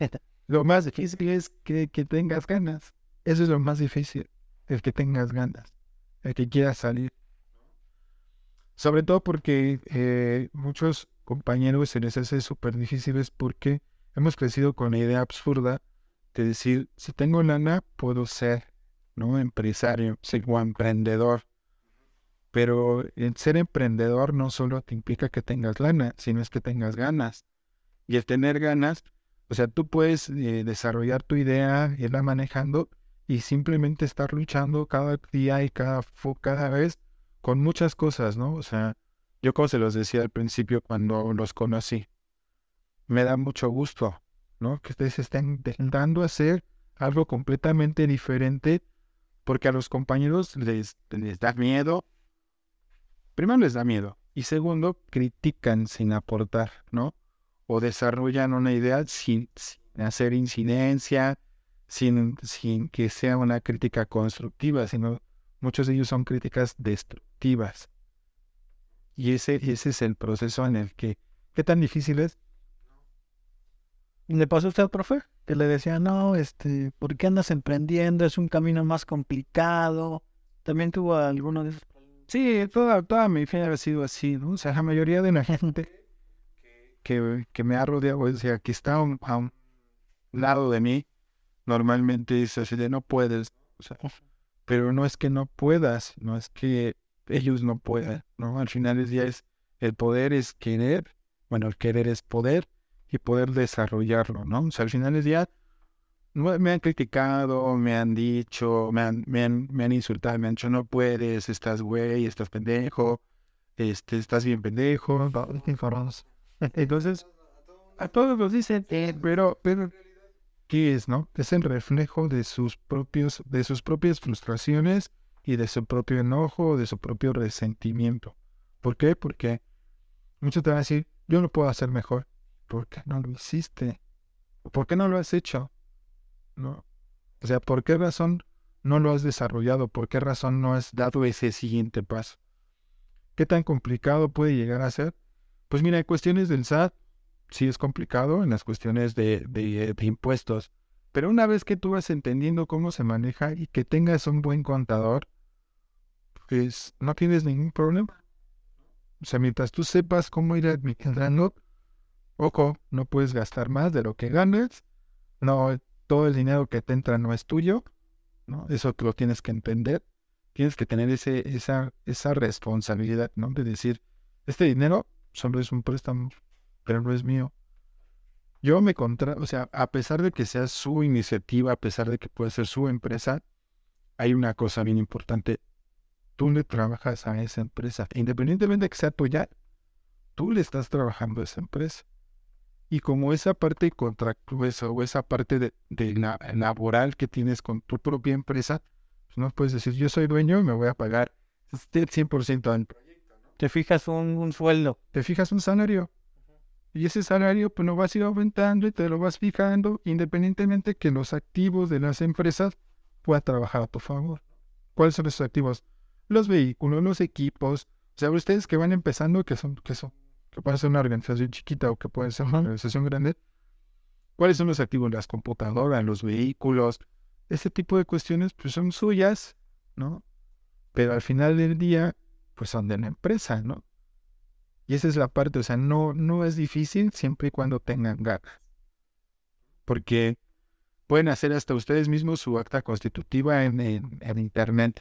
*laughs* Lo más difícil es que, que tengas ganas. Eso es lo más difícil, el que tengas ganas, el que quieras salir. Sobre todo porque eh, muchos compañeros se les hace súper difíciles porque hemos crecido con la idea absurda de decir, si tengo lana, puedo ser, ¿no? Empresario, ser emprendedor. Pero el ser emprendedor no solo te implica que tengas lana, sino es que tengas ganas. Y el tener ganas, o sea, tú puedes eh, desarrollar tu idea, irla manejando y simplemente estar luchando cada día y cada, cada vez con muchas cosas, ¿no? O sea, yo como se los decía al principio cuando los conocí, me da mucho gusto, ¿no? Que ustedes estén intentando hacer algo completamente diferente porque a los compañeros les, les da miedo. Primero les da miedo y segundo critican sin aportar, ¿no? O desarrollan una idea sin, sin hacer incidencia, sin, sin que sea una crítica constructiva, sino muchos de ellos son críticas destructivas. Y ese, ese es el proceso en el que, ¿qué tan difícil es? ¿Le pasó a usted, profe? Que le decía, no, este, ¿por qué andas emprendiendo? Es un camino más complicado. ¿También tuvo alguno de esos problemas? Sí, toda, toda mi vida ha sido así, ¿no? O sea, la mayoría de la gente que, que me ha rodeado, o sea, que está a un, a un lado de mí, normalmente es así de no puedes. O sea, pero no es que no puedas, no es que ellos no puedan, ¿no? Al final del día es el poder es querer, bueno, el querer es poder y poder desarrollarlo, ¿no? O sea, al final del día me han criticado, me han dicho, me han, me han, me han insultado, me han dicho, no puedes, estás güey, estás pendejo, este, estás bien pendejo, entonces, a todos los dicen, pero, pero, ¿qué es, no? Es el reflejo de sus propios, de sus propias frustraciones y de su propio enojo, de su propio resentimiento. ¿Por qué? Porque muchos te van a decir, yo lo puedo hacer mejor. ¿Por qué no lo hiciste? ¿Por qué no lo has hecho? ¿No? O sea, ¿por qué razón no lo has desarrollado? ¿Por qué razón no has dado ese siguiente paso? ¿Qué tan complicado puede llegar a ser? Pues mira, en cuestiones del SAT, sí es complicado, en las cuestiones de, de, impuestos. Pero una vez que tú vas entendiendo cómo se maneja y que tengas un buen contador, pues no tienes ningún problema. O sea, mientras tú sepas cómo ir administrando, ojo, no puedes gastar más de lo que ganes. No, todo el dinero que te entra no es tuyo. ¿no? Eso lo tienes que entender. Tienes que tener ese, esa, esa responsabilidad, ¿no? De decir, este dinero solo es un préstamo, pero no es mío. Yo me contra, o sea, a pesar de que sea su iniciativa, a pesar de que puede ser su empresa, hay una cosa bien importante tú le trabajas a esa empresa. Independientemente de que sea tuya, tú le estás trabajando a esa empresa. Y como esa parte contractual o esa parte de, la laboral que tienes con tu propia empresa, pues no puedes decir, yo soy dueño y me voy a pagar el 100% al proyecto. Te fijas un, sueldo. Te fijas un salario. Y ese salario pues lo vas a ir aumentando y te lo vas fijando independientemente que los activos de las empresas puedan trabajar a tu favor. ¿Cuáles son esos activos? los vehículos, los equipos. O sea, ustedes que van empezando, que son, que son, que puede ser una organización chiquita o que puede ser una organización grande, ¿cuáles son los activos? Las computadoras, los vehículos, ese tipo de cuestiones, pues son suyas, ¿no? Pero al final del día, pues son de la empresa, ¿no? Y esa es la parte, o sea, no, no es difícil siempre y cuando tengan ganas. Porque pueden hacer hasta ustedes mismos su acta constitutiva en, en internet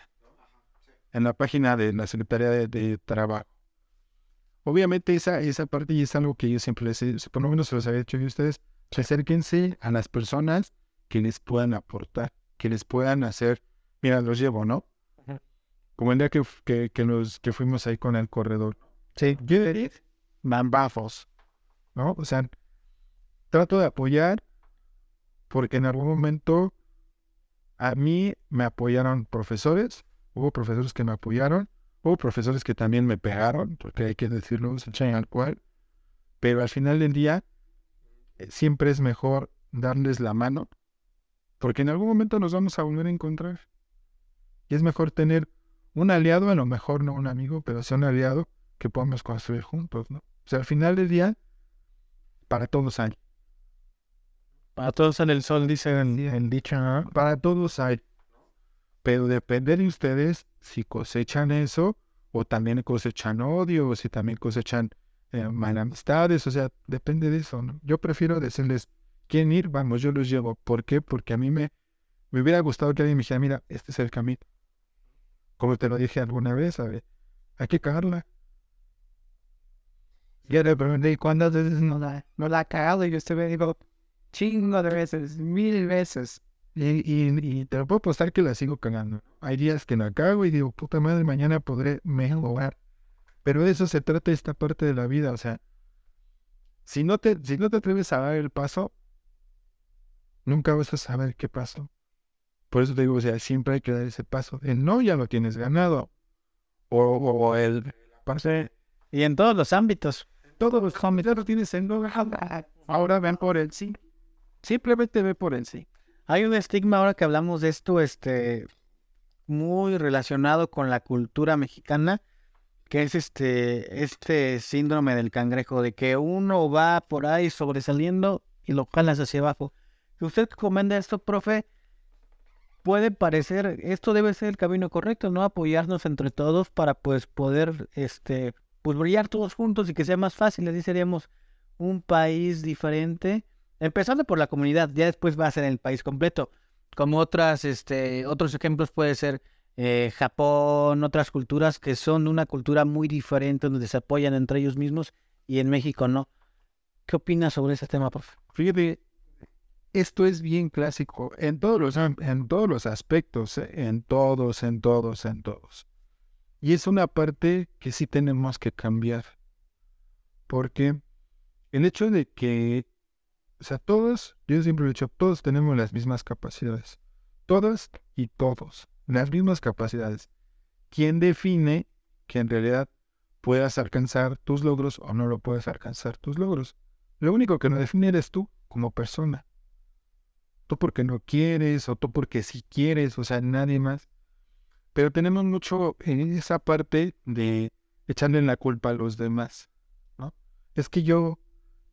en la página de la Secretaría de, Trabajo. Obviamente esa, esa parte y es algo que yo siempre les he, por lo menos se los había dicho a ustedes, acérquense a las personas que les puedan aportar, que les puedan hacer, mira, los llevo, ¿no? Como el día que, que, que, nos, que fuimos ahí con el corredor. Sí, bambafos, ¿no? O sea, trato de apoyar porque en algún momento a mí me apoyaron profesores, Hubo profesores que me apoyaron, hubo profesores que también me pegaron, porque hay que decirlo, al cual. Pero al final del día, eh, siempre es mejor darles la mano, porque en algún momento nos vamos a volver a encontrar. Y es mejor tener un aliado, a lo mejor no un amigo, pero sí un aliado que podamos construir juntos, ¿no? O sea, al final del día, para todos hay. Para todos sale el sol, dice el, el dicho, ¿no? Para todos hay. Pero depende de ustedes si cosechan eso o también cosechan odio o si también cosechan eh, malas amistades. O sea, depende de eso. ¿no? Yo prefiero decirles, ¿quieren ir? Vamos, yo los llevo. ¿Por qué? Porque a mí me, me hubiera gustado que alguien me dijera, mira, este es el camino. Como te lo dije alguna vez, a ver, hay que cagarla. Yo le pregunté cuántas veces no la, no la ha cagado y usted me dijo, chingo de veces, mil veces. Y, y, te lo puedo apostar que la sigo cagando. Hay días que la cago y digo, puta madre, mañana podré mejorar. Pero de eso se trata esta parte de la vida. O sea, si no te, si no te atreves a dar el paso, nunca vas a saber qué pasó. Por eso te digo, o sea, siempre hay que dar ese paso. El no ya lo tienes ganado. O, o, el parte, Y en todos los ámbitos. Todos los lo tienes en Ahora ven por el sí. Simplemente ve por el sí. Hay un estigma ahora que hablamos de esto, este, muy relacionado con la cultura mexicana, que es este, este síndrome del cangrejo, de que uno va por ahí sobresaliendo y lo jalas hacia abajo. Si usted comenta esto, profe, puede parecer, esto debe ser el camino correcto, ¿no? Apoyarnos entre todos para pues poder, este, pues brillar todos juntos y que sea más fácil, así seríamos un país diferente Empezando por la comunidad, ya después va a ser el país completo. Como otras, este, otros ejemplos puede ser eh, Japón, otras culturas que son una cultura muy diferente, donde se apoyan entre ellos mismos y en México no. ¿Qué opinas sobre ese tema, profe? Fíjate, esto es bien clásico en todos los, en todos los aspectos, eh, en todos, en todos, en todos. Y es una parte que sí tenemos que cambiar. Porque el hecho de que, o sea, todos, yo siempre he dicho, todos tenemos las mismas capacidades. Todas y todos, las mismas capacidades. ¿Quién define que en realidad puedas alcanzar tus logros o no lo puedes alcanzar tus logros? Lo único que lo define eres tú como persona. Tú porque no quieres o tú porque sí quieres, o sea, nadie más. Pero tenemos mucho en esa parte de echarle la culpa a los demás, ¿no? Es que yo,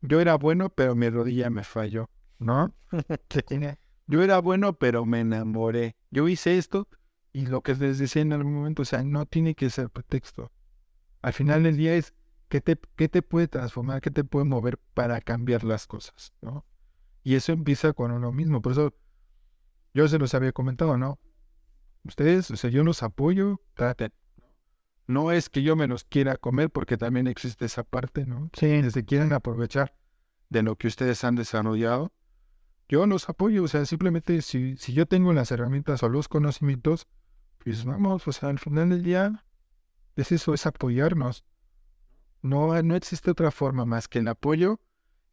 yo era bueno, pero mi rodilla me falló, ¿no? *laughs* Yo era bueno, pero me enamoré. Yo hice esto y lo que les decía en algún momento, o sea, no tiene que ser pretexto. Al final del día es qué te, qué te puede transformar, qué te puede mover para cambiar las cosas, ¿no? Y eso empieza con uno mismo. Por eso yo se los había comentado, ¿no? Ustedes, o sea, yo los apoyo, traten. No es que yo me los quiera comer, porque también existe esa parte, ¿no? Sí. Que se quieren aprovechar de lo que ustedes han desarrollado. Yo los apoyo, o sea, simplemente si, si yo tengo las herramientas o los conocimientos, pues vamos, o sea, al final del día es eso, es apoyarnos. No, no existe otra forma más que el apoyo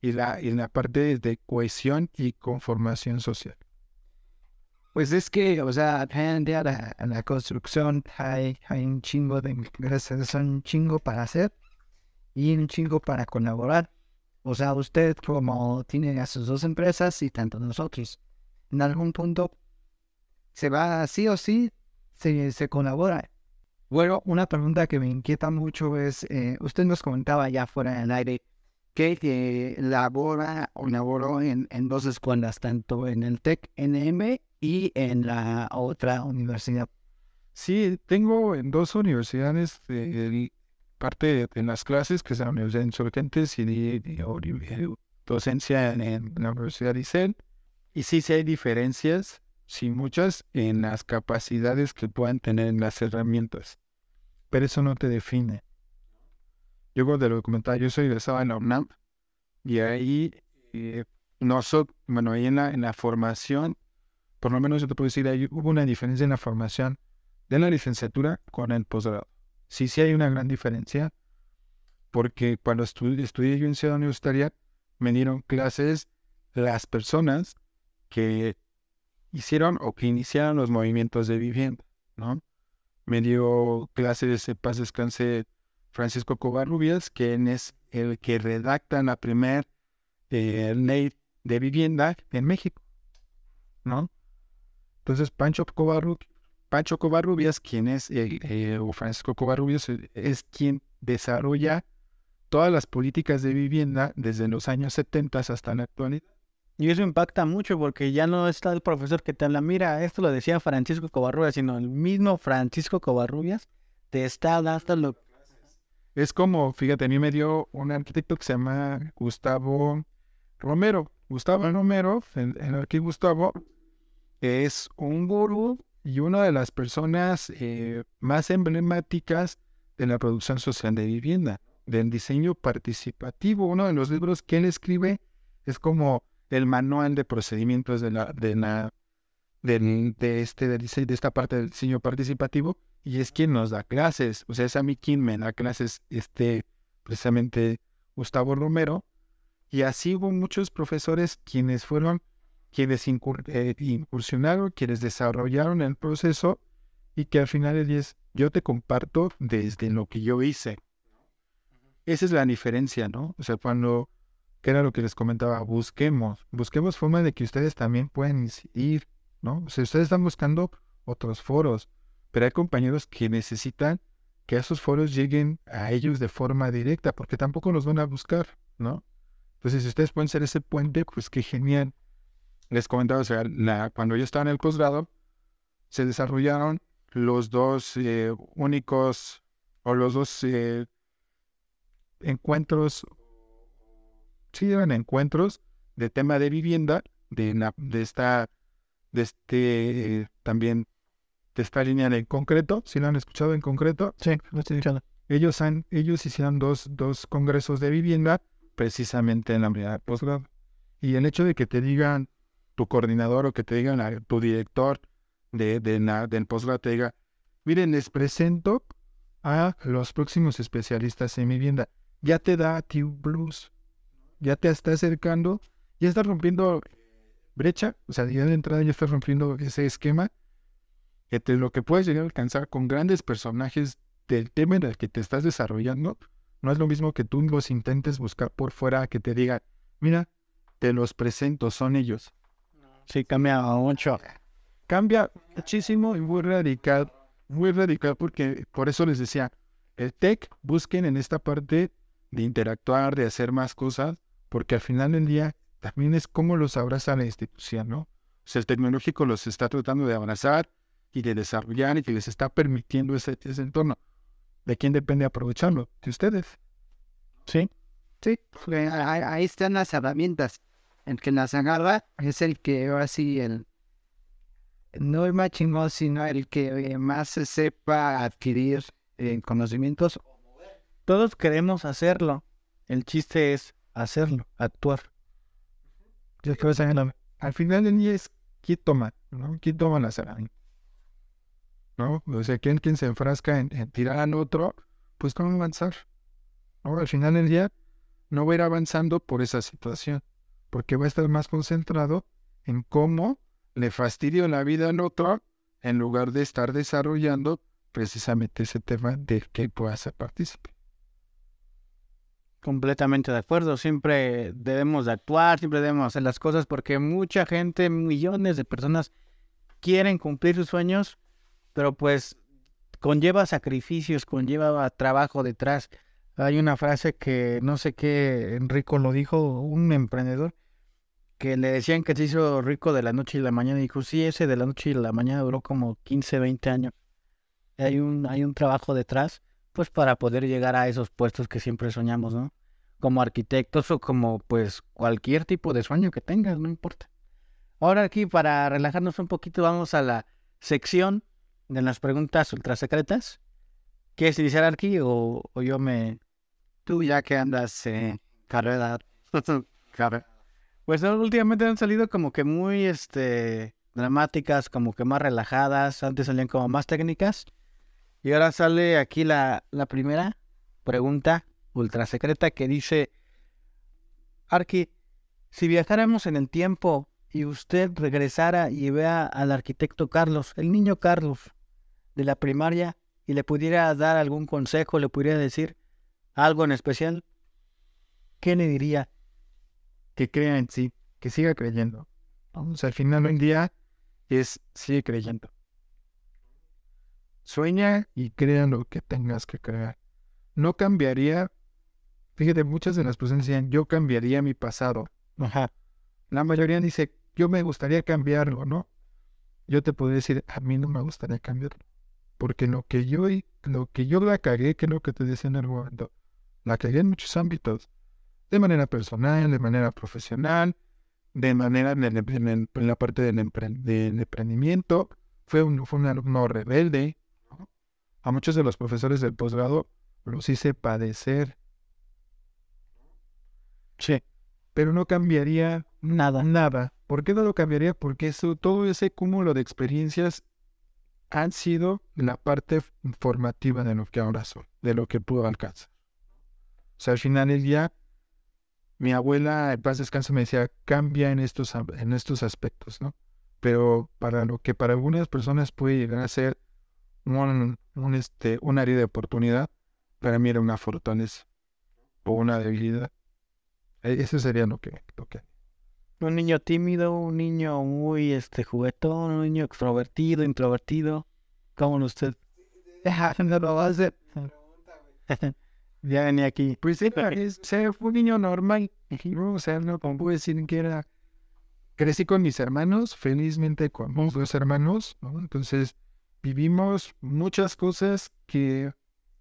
y la, y la parte de cohesión y conformación social. Pues es que, o sea, en la, construcción hay, un chingo de empresas, un chingo para hacer y un chingo para colaborar. O sea, usted como tiene a sus dos empresas y tanto nosotros, en algún punto se va sí o sí, se, se colabora. Bueno, una pregunta que me inquieta mucho es, eh, usted nos comentaba ya fuera del aire que labora o laboró en, en dos escuelas, tanto en el TEC NM y en la otra universidad. Sí, tengo en dos universidades parte de, de las clases, que Universidad de Insurgentes y ori- eh, docencia en, en la Universidad de ICEL. Y sí, sí hay diferencias, sí muchas, en las capacidades que puedan tener en las herramientas. Pero eso no te define. Yo cuando lo comentaba, yo soy egresado en la UNAM y ahí, eh, nosotros, bueno, ahí en la, en la formación, por lo menos yo te puedo decir, ahí hubo una diferencia en la formación de la licenciatura con el posgrado. Sí, sí hay una gran diferencia, porque cuando estu- estudié yo en Ciudad Universitaria, me dieron clases las personas que hicieron o que iniciaron los movimientos de vivienda, ¿no? Me dio clases de paz descanse Francisco Covarrubias, quien es el que redacta la primera ley de vivienda en México, ¿no? Entonces, Pancho Covarru- Pancho Covarrubias, quien es, el, eh, o Francisco Covarrubias, eh, es quien desarrolla todas las políticas de vivienda desde los años 70 hasta la actualidad. Y eso impacta mucho porque ya no está el profesor que te habla, mira, esto lo decía Francisco Covarrubias, sino el mismo Francisco Covarrubias te está dando lo... Es como, fíjate, a mí me dio un arquitecto que se llama Gustavo Romero. Gustavo Romero, el, el arquitecto Gustavo, es un gurú y una de las personas eh, más emblemáticas de la producción social de vivienda, del diseño participativo. Uno de los libros que él escribe es como el manual de procedimientos de la, de la, del- de, este, de esta parte del diseño participativo y es quien nos da clases. O sea, es a mí quien me da clases, este, precisamente Gustavo Romero. Y así hubo muchos profesores quienes fueron, quienes eh, incursionaron, quienes desarrollaron el proceso y que al final es, yo te comparto desde lo que yo hice. Esa es la diferencia, ¿no? O sea, cuando, que era lo que les comentaba, busquemos, busquemos formas de que ustedes también puedan incidir, ¿no? O sea, ustedes están buscando otros foros, pero hay compañeros que necesitan que esos foros lleguen a ellos de forma directa, porque tampoco los van a buscar, ¿no? Entonces, si ustedes pueden ser ese puente, pues qué genial. Les comentaba, o sea, la- cuando yo estaba en el posgrado, se desarrollaron los dos eh, únicos, o los dos eh, encuentros, sí, eran encuentros de tema de vivienda, de, de esta, de este, eh, también, de esta línea en concreto, si lo han escuchado en concreto, Sí, lo estoy escuchando. ellos, han, ellos hicieron dos, dos congresos de vivienda precisamente en la unidad de posgrado. Y el hecho de que te digan tu coordinador o que te digan a tu director de, de del posgrado, te diga, miren, les presento a los próximos especialistas en vivienda. Ya te da a ti un plus. Ya te está acercando, ya estás rompiendo brecha, o sea, ya de entrada ya estás rompiendo ese esquema entre lo que puedes llegar a alcanzar con grandes personajes del tema en el que te estás desarrollando, no es lo mismo que tú los intentes buscar por fuera, que te digan, mira, te los presento, son ellos. Sí, cambia mucho. Cambia muchísimo y muy radical, muy radical, porque por eso les decía, el tech busquen en esta parte de interactuar, de hacer más cosas, porque al final del día también es cómo los abraza la institución, ¿no? O sea, el tecnológico los está tratando de abrazar y de desarrollar y que les está permitiendo ese, entorno. ¿De quién depende aprovecharlo? De ustedes. Sí. Sí, ahí están las herramientas. El que las agarra es el que ahora sí, el, no el más chingón, sino el que eh, más se sepa adquirir eh, conocimientos. Todos queremos hacerlo. El chiste es hacerlo, actuar. Creo que la- al final del día es quién toma, ¿no? ¿Quién toma las herramientas? ¿No? O sea, ¿quién, quién se enfrasca en, tirar al otro? Pues cómo avanzar. ¿No? Al final del día no va a ir avanzando por esa situación, porque va a estar más concentrado en cómo le fastidio la vida al otro en lugar de estar desarrollando precisamente ese tema del que pueda ser partícipe. Completamente de acuerdo. Siempre debemos de actuar, siempre debemos hacer las cosas porque mucha gente, millones de personas quieren cumplir sus sueños, pero pues conlleva sacrificios, conlleva trabajo detrás. Hay una frase que no sé qué Enrico lo dijo, un emprendedor, que le decían que se hizo rico de la noche y la mañana. Y dijo, sí, ese de la noche y la mañana duró como 15, 20 años. Hay un, hay un trabajo detrás pues para poder llegar a esos puestos que siempre soñamos, ¿no? Como arquitectos o como pues cualquier tipo de sueño que tengas, no importa. Ahora aquí para relajarnos un poquito vamos a la sección de las preguntas ultra secretas. ¿Quieres iniciar aquí o, o yo me... Tú ya que andas en carrera, *laughs* Pues últimamente han salido como que muy este dramáticas, como que más relajadas, antes salían como más técnicas. Y ahora sale aquí la, la primera pregunta ultra secreta que dice, Arki, si viajáramos en el tiempo y usted regresara y vea al arquitecto Carlos, el niño Carlos de la primaria, y le pudiera dar algún consejo, le pudiera decir algo en especial, ¿qué le diría? que crea en sí, que siga creyendo. sea, al final del día es sigue creyendo. Sueña y crea lo que tengas que crear. No cambiaría, fíjate, muchas de las personas decían, yo cambiaría mi pasado. Ajá. la mayoría dice, yo me gustaría cambiarlo, ¿no? Yo te puedo decir, a mí no me gustaría cambiarlo. Porque lo que yo, lo que yo la cagué, que es lo que te decía en el momento, la cagué en muchos ámbitos. De manera personal, de manera profesional, de manera en, en, la parte del, emprendimiento. Fue un, fue un alumno rebelde. A muchos de los profesores del posgrado los hice padecer. Sí. Pero no cambiaría nada. Nada. ¿Por qué no lo cambiaría? Porque eso, todo ese cúmulo de experiencias han sido la parte formativa de lo que ahora soy, de lo que puedo alcanzar. O sea, al final del día, mi abuela, en paz descanso, me decía, cambia en estos, en estos aspectos, ¿no? Pero para lo que para algunas personas puede llegar a ser un, un, este, un área de oportunidad, para mí era una fortaleza o una debilidad. E, eso sería lo que, lo que un niño tímido, un niño muy este juguetón, un niño extrovertido, introvertido. ¿Cómo usted? *laughs* no lo va a hacer. *laughs* ya venía aquí. Pues sí, fue un niño normal. O sea, no puedo decir que era. Crecí con mis hermanos, felizmente con mis dos hermanos, ¿no? Entonces vivimos muchas cosas que,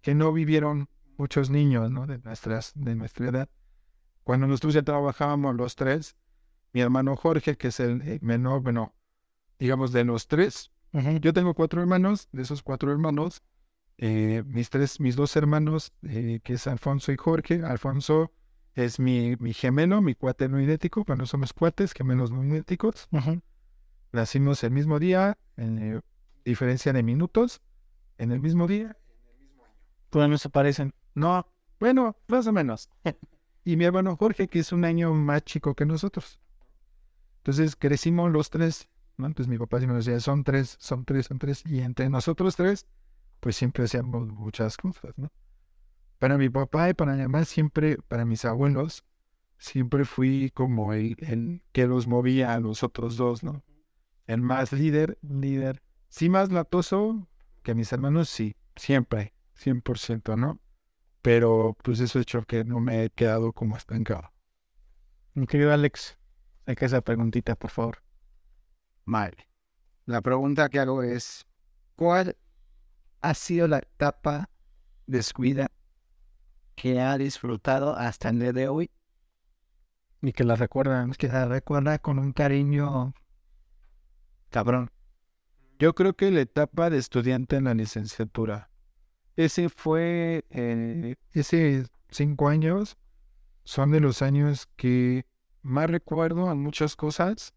que no vivieron muchos niños, ¿no? De nuestras, de nuestra edad. Cuando nosotros ya trabajábamos los tres, mi hermano Jorge, que es el eh, menor, bueno, digamos de los tres. Yo tengo cuatro hermanos, de esos cuatro hermanos, eh, mis tres, mis dos hermanos, eh, que es Alfonso y Jorge. Alfonso es mi, mi gemelo, mi cuate no idéntico, cuando somos cuates, gemelos no idénticos. Nacimos el mismo día, en diferencia de minutos, en el mismo día, en el mismo año. ¿Todavía no se parecen? No, bueno, más o menos. *laughs* y mi hermano Jorge, que es un año más chico que nosotros. Entonces crecimos los tres, ¿no? Entonces mi papá siempre decía, son tres, son tres, son tres. Y entre nosotros tres, pues siempre hacíamos muchas cosas, ¿no? Para mi papá y para mi mamá siempre, para mis abuelos, siempre fui como el, que los movía a los otros dos, ¿no? El más líder, líder. Sí más latoso que mis hermanos, sí, siempre, 100%, ¿no? Pero pues eso ha hecho que no me he quedado como estancado. Mi querido Alex, que esa preguntita, por favor. Vale. La pregunta que hago es, ¿cuál ha sido la etapa de su vida que ha disfrutado hasta el día de hoy? Y que la recuerda, que la recuerda con un cariño cabrón. Yo creo que la etapa de estudiante en la licenciatura, ese fue, eh, ese cinco años, son de los años que más recuerdo a muchas cosas,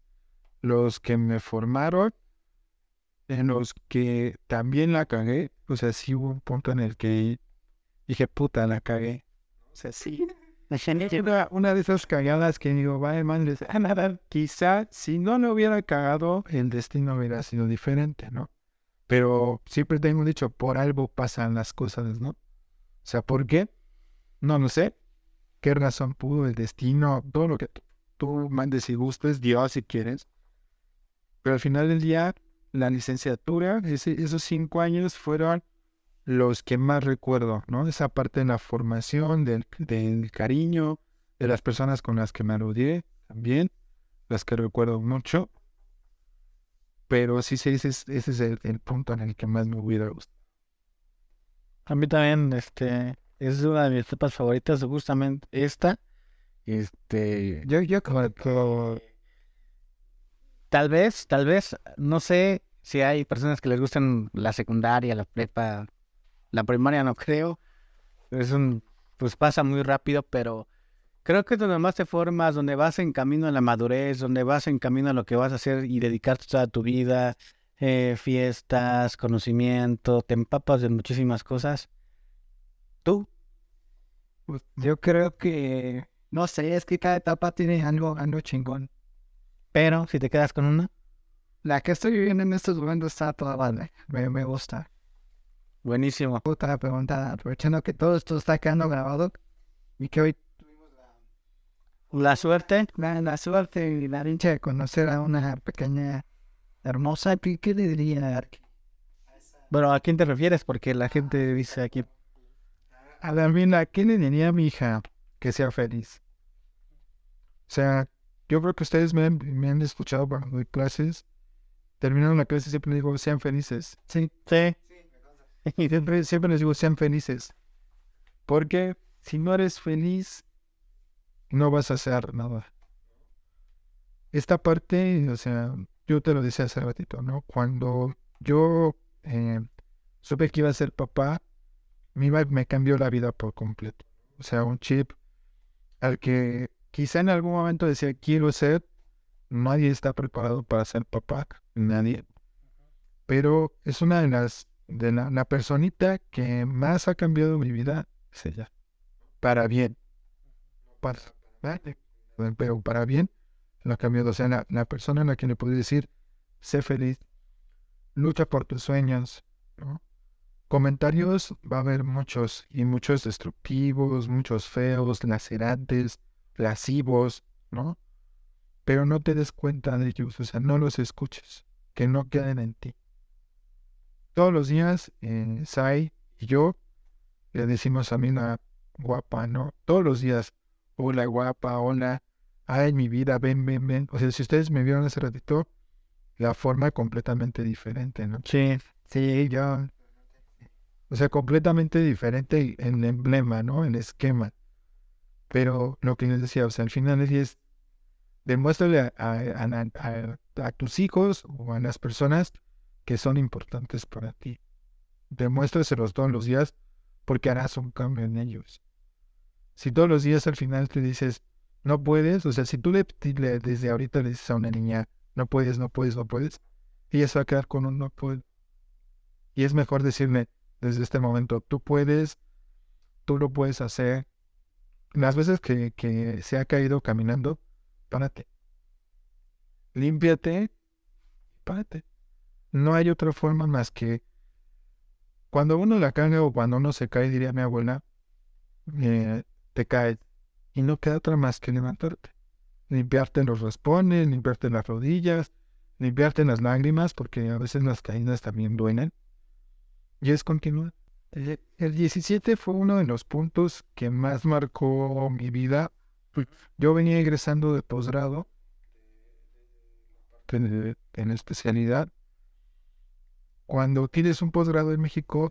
los que me formaron, en los que también la cagué. O sea, sí hubo un punto en el que dije, puta, la cagué. O sea, sí. Una, una de esas cagadas que digo, vaya man, nada, quizá si no lo hubiera cagado, el destino hubiera sido diferente, ¿no? Pero siempre tengo dicho, por algo pasan las cosas, ¿no? O sea, ¿por qué? No lo sé. ¿Qué razón pudo el destino? Todo lo que tú mandes y gustes, Dios si quieres. Pero al final del día, la licenciatura, esos cinco años fueron los que más recuerdo, ¿no? Esa parte de la formación, del, cariño, de las personas con las que me rodeé también, las que recuerdo mucho. Pero sí, sí, ese es, ese es el, punto en el que más me hubiera gustado. A mí también, este, es una de mis etapas favoritas, justamente esta. Este, yo, yo como, tal vez, tal vez, no sé si hay personas que les gustan la secundaria, la prepa, la primaria no creo. Es un, pues pasa muy rápido, pero creo que es donde más te formas, donde vas en camino a la madurez, donde vas en camino a lo que vas a hacer y dedicarte toda tu vida, eh, fiestas, conocimiento, te empapas de muchísimas cosas. ¿Tú? Pues yo creo que no sé, es que cada etapa tiene algo, algo chingón. Pero si te quedas con una. La que estoy viviendo en estos momentos está toda vale. Me, me gusta. Buenísimo. Otra pregunta, aprovechando que todo esto está quedando grabado y que hoy tuvimos la, suerte. La, suerte y la dicha de conocer a una pequeña hermosa. ¿Qué le diría? Bueno, ¿a quién te refieres? Porque la gente dice aquí. A la mina, ¿qué le diría a mi hija que sea feliz? O sea, yo creo que ustedes me han, me han escuchado doy clases. Terminando la clase siempre digo, sean felices. Sí, Sí. *laughs* y siempre, siempre les digo, sean felices. Porque si no eres feliz, no vas a hacer nada. Esta parte, o sea, yo te lo decía hace ratito, ¿no? Cuando yo eh, supe que iba a ser papá, iba- me cambió la vida por completo. O sea, un chip al que quizá en algún momento decía, quiero ser, nadie está preparado para ser papá, nadie. Pero es una de las, de la, la personita que más ha cambiado mi vida, es ella. Para bien. Para, pero para bien, lo ha cambiado. O sea, la, la persona a la que le puedo decir, sé feliz, lucha por tus sueños. Comentarios va a haber muchos, y muchos destructivos, muchos feos, lacerantes, lascivos, ¿no? Pero no te des cuenta de ellos, o sea, no los escuches, que no queden en ti. Todos los días, eh, Sai y yo le decimos a Mina guapa, ¿no? Todos los días, hola guapa, hola, ay mi vida, ven, ven, ven. O sea, si ustedes me vieron hace ratito, la forma completamente diferente, ¿no? Sí. Sí, ya. O sea, completamente diferente en emblema, ¿no? En esquema. Pero lo que les decía, o sea, al final es demuéstrale a- a- a tus hijos o a las personas que son importantes para ti. Demuéstraselos todos los días porque harás un cambio en ellos. Si todos los días al final te dices, no puedes, o sea, si tú le, le- desde ahorita le dices a una niña, no puedes, no puedes, no puedes, ella se va a quedar con un no puedo. Y es mejor decirle desde este momento, tú puedes, tú lo puedes hacer. Las veces que, que se ha caído caminando, párate. Límpiate, párate. No hay otra forma más que cuando uno la cae o cuando uno se cae, diría mi abuela, eh, te caes y no queda otra más que levantarte. Limpiarte los raspones, limpiarte las rodillas, limpiarte las lágrimas, porque a veces las caídas también duelen. Y es continuar. El, el 17 fue uno de los puntos que más marcó mi vida. Yo venía ingresando de posgrado en, en especialidad. Cuando tienes un posgrado en México,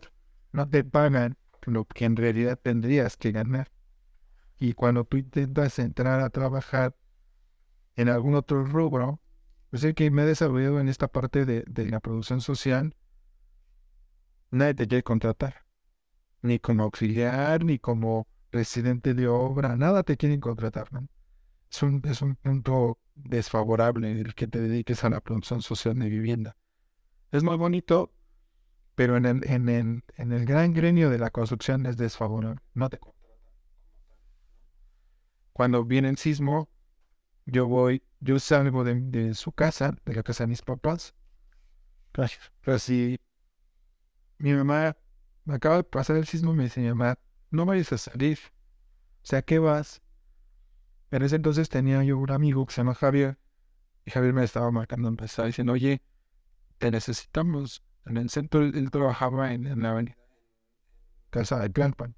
no te pagan lo que en realidad tendrías que ganar. Y cuando tú intentas entrar a trabajar en algún otro rubro, pues el que me he desarrollado en esta parte de, la producción social, nadie te quiere contratar. Ni como auxiliar, ni como residente de obra, nada te quieren contratar. Es, un, es un punto desfavorable el que te dediques a la producción social de vivienda. Es muy bonito, pero en el, en el, en el gran gremio de la construcción es desfavorable. No te. Cuando viene el sismo, yo voy, yo salgo de, de su casa, de la casa de mis papás. Gracias. Pero si mi mamá me acaba de pasar el sismo, me dice mi mamá, no vayas a salir. O sea, ¿qué vas? En ese entonces tenía yo un amigo que se llama Javier. Y Javier me estaba marcando, me estaba diciendo, oye, te necesitamos. En el centro él, trabajaba en, en la avenida Casa de Tlalpan.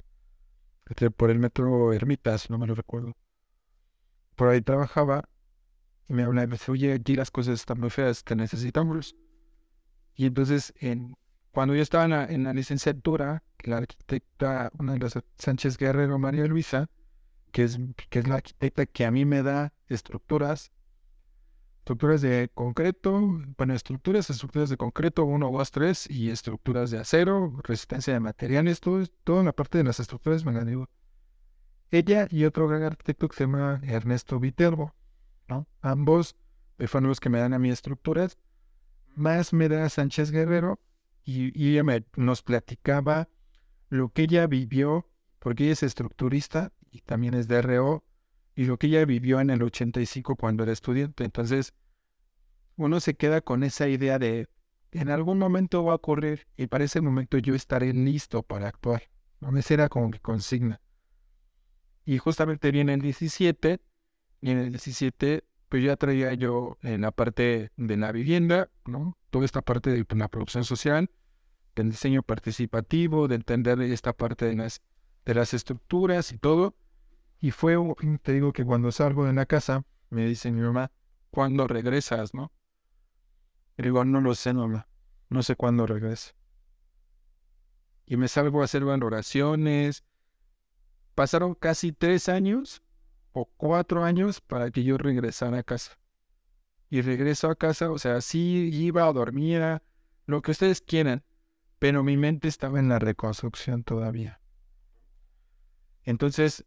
Este, Por el metro Ermitas, no me lo recuerdo. Por ahí trabajaba. Y me habla y me dice, oye, aquí las cosas están muy feas, te necesitamos. Y entonces, en, cuando yo estaba en la, en la licenciatura, la arquitecta, una de las Sánchez Guerrero, María Luisa, que es, que es la arquitecta que a mí me da estructuras, estructuras de concreto, bueno, estructuras, estructuras de concreto, 1, 2, 3, y estructuras de acero, resistencia de materiales, todo, toda la parte de las estructuras me la dio. Ella y otro gran arquitecto que se llama Ernesto Viterbo, ¿no? Ambos fueron los que me dan a mí estructuras, más me da Sánchez Guerrero, y, y ella me, nos platicaba lo que ella vivió, porque ella es estructurista y también es DRO, y lo que ella vivió en el 85 cuando era estudiante. Entonces, uno se queda con esa idea de, en algún momento va a ocurrir, y para ese momento yo estaré listo para actuar. ¿no? Esa era como mi consigna. Y justamente viene el 17, y en el 17, pues ya traía yo en la parte de la vivienda, ¿no? Toda esta parte de la producción social, del diseño participativo, de entender esta parte de las, de las estructuras y todo. Y fue, te digo que cuando salgo de la casa, me dice mi mamá, ¿cuándo regresas, no? Y digo, no lo sé, mamá, no sé cuándo regreso. Y me salgo a hacer valoraciones. Pasaron casi tres años o cuatro años para que yo regresara a casa. Y regreso a casa, o sea, sí iba a dormir, lo que ustedes quieran, pero mi mente estaba en la reconstrucción todavía. Entonces,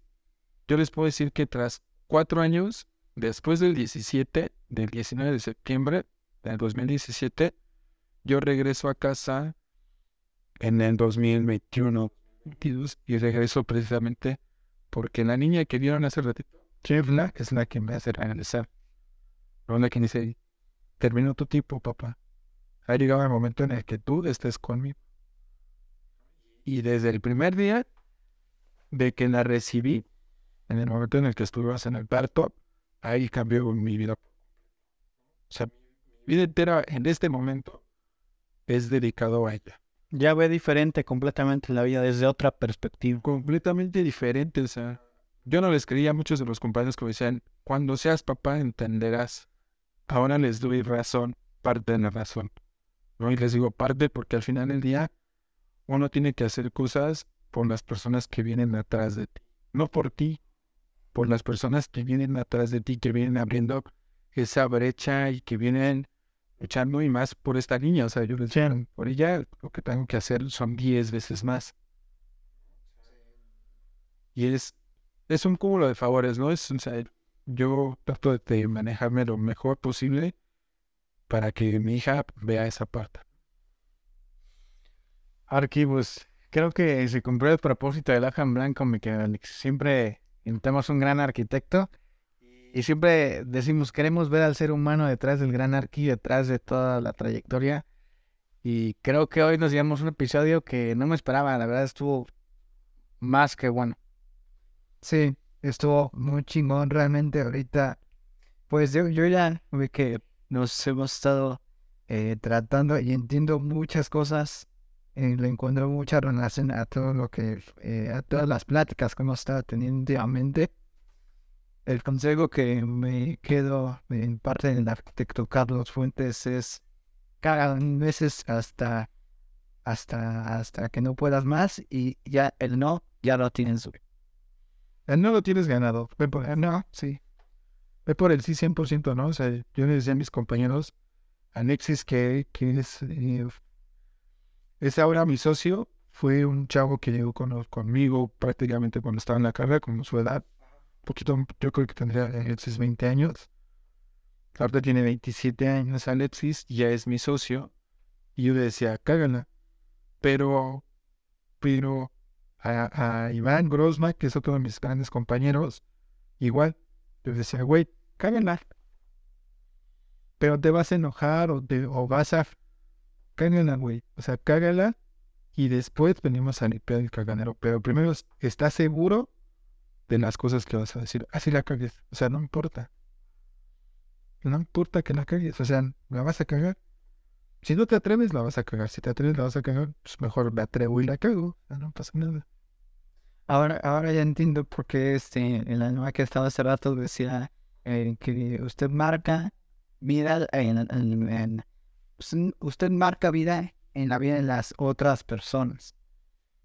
yo les puedo decir que tras cuatro años, después del 17, del 19 de septiembre del 2017, yo regreso a casa en el 2021 y regreso precisamente porque la niña que vieron hace ratito, Chevla, es la que me hace regresar. La que dice, terminó tu tiempo, papá. Ha llegado el momento en el que tú estés conmigo. Y desde el primer día de que la recibí, en el momento en el que estuvimos en el parto, ahí cambió mi vida. O sea, mi vida entera en este momento es dedicado a ella. Ya ve diferente completamente la vida desde otra perspectiva. Completamente diferente, o sea, yo no les creía a muchos de los compañeros que me decían, cuando seas papá entenderás. Ahora les doy razón, parte de la razón. ¿no? Y les digo parte porque al final del día uno tiene que hacer cosas por las personas que vienen atrás de ti. No por ti, por las personas que vienen atrás de ti, que vienen abriendo esa brecha y que vienen luchando y más por esta niña. O sea, yo les decía, por ella lo que tengo que hacer son diez veces más. Y es, es un cúmulo de favores, ¿no? Es, o sea, yo trato de manejarme lo mejor posible para que mi hija vea esa parte. Arquivos. Creo que se cumplió el propósito de Lajan Blanco, mi que Siempre intentamos un gran arquitecto y siempre decimos, queremos ver al ser humano detrás del gran arqui, detrás de toda la trayectoria. Y creo que hoy nos llevamos un episodio que no me esperaba, la verdad estuvo más que bueno. Sí, estuvo muy chingón realmente ahorita. Pues yo, yo ya ve que nos hemos estado eh, tratando y entiendo muchas cosas eh, le encuentro mucha relación a todo lo que, eh, a todas las pláticas que hemos estado teniendo últimamente. El consejo que me quedo en parte del arquitecto Carlos Fuentes es cada veces hasta, hasta, hasta que no puedas más y ya el no, ya lo tienes. El no lo tienes ganado. Ve por el no, sí. Ve por el sí 100%, ¿no? O sea, yo le decía a mis compañeros, Alexis, que, que es eh, ese ahora mi socio fue un chavo que llegó con, conmigo prácticamente cuando estaba en la carrera, con su edad. Poquito, yo creo que tendría Alexis 20 años. Ahorita tiene 27 años Alexis, ya es mi socio. Y yo le decía, cágala. Pero, pero a, Iván Grosma, que es otro de mis grandes compañeros, igual, yo decía, güey, cágala. Pero te vas a enojar o, te, o vas a cágala, güey. O sea, cágala y después venimos a limpiar el caganero. Pero primero, ¿estás seguro de las cosas que vas a decir? Así la cagues. O sea, no importa. No importa que la cagues. O sea, la vas a cagar. Si no te atreves, la vas a cagar. Si te atreves, la vas a cagar. Pues mejor me atrevo y la cago. No pasa nada. Ahora, ahora ya entiendo por qué este, en la nueva que estaba hace rato decía eh, que usted marca, mira en, en usted marca vida en la vida de las otras personas.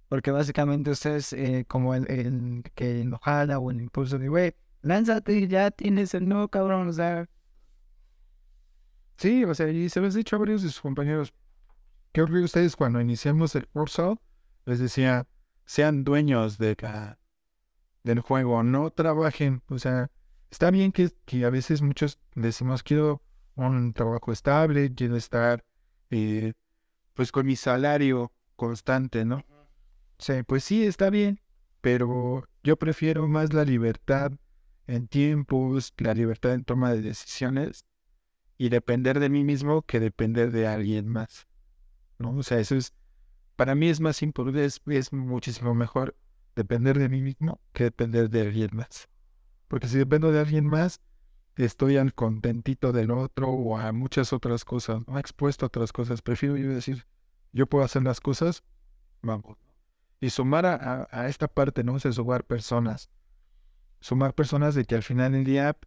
Porque básicamente usted es eh, como el, que enojada o el impulso de, güey, lánzate, ya tienes el no, cabrón, o sea. Sí, o sea, y se los he dicho a varios de sus compañeros. Creo que ustedes cuando iniciamos el curso, les decía, sean dueños de del juego, no trabajen, o sea, está bien que, que a veces muchos decimos, quiero un trabajo estable, quiero estar eh, pues con mi salario constante, ¿no? Sí, pues sí, está bien, pero yo prefiero más la libertad en tiempos, la libertad en toma de decisiones y depender de mí mismo que depender de alguien más, ¿no? O sea, eso es, para mí es más importante, es, es muchísimo mejor depender de mí mismo que depender de alguien más. Porque si dependo de alguien más, estoy al contentito del otro o a muchas otras cosas, no expuesto a otras cosas. Prefiero yo decir, yo puedo hacer las cosas, vamos. Y sumar a, esta parte, ¿no? Es sumar personas. Sumar personas de que al final del día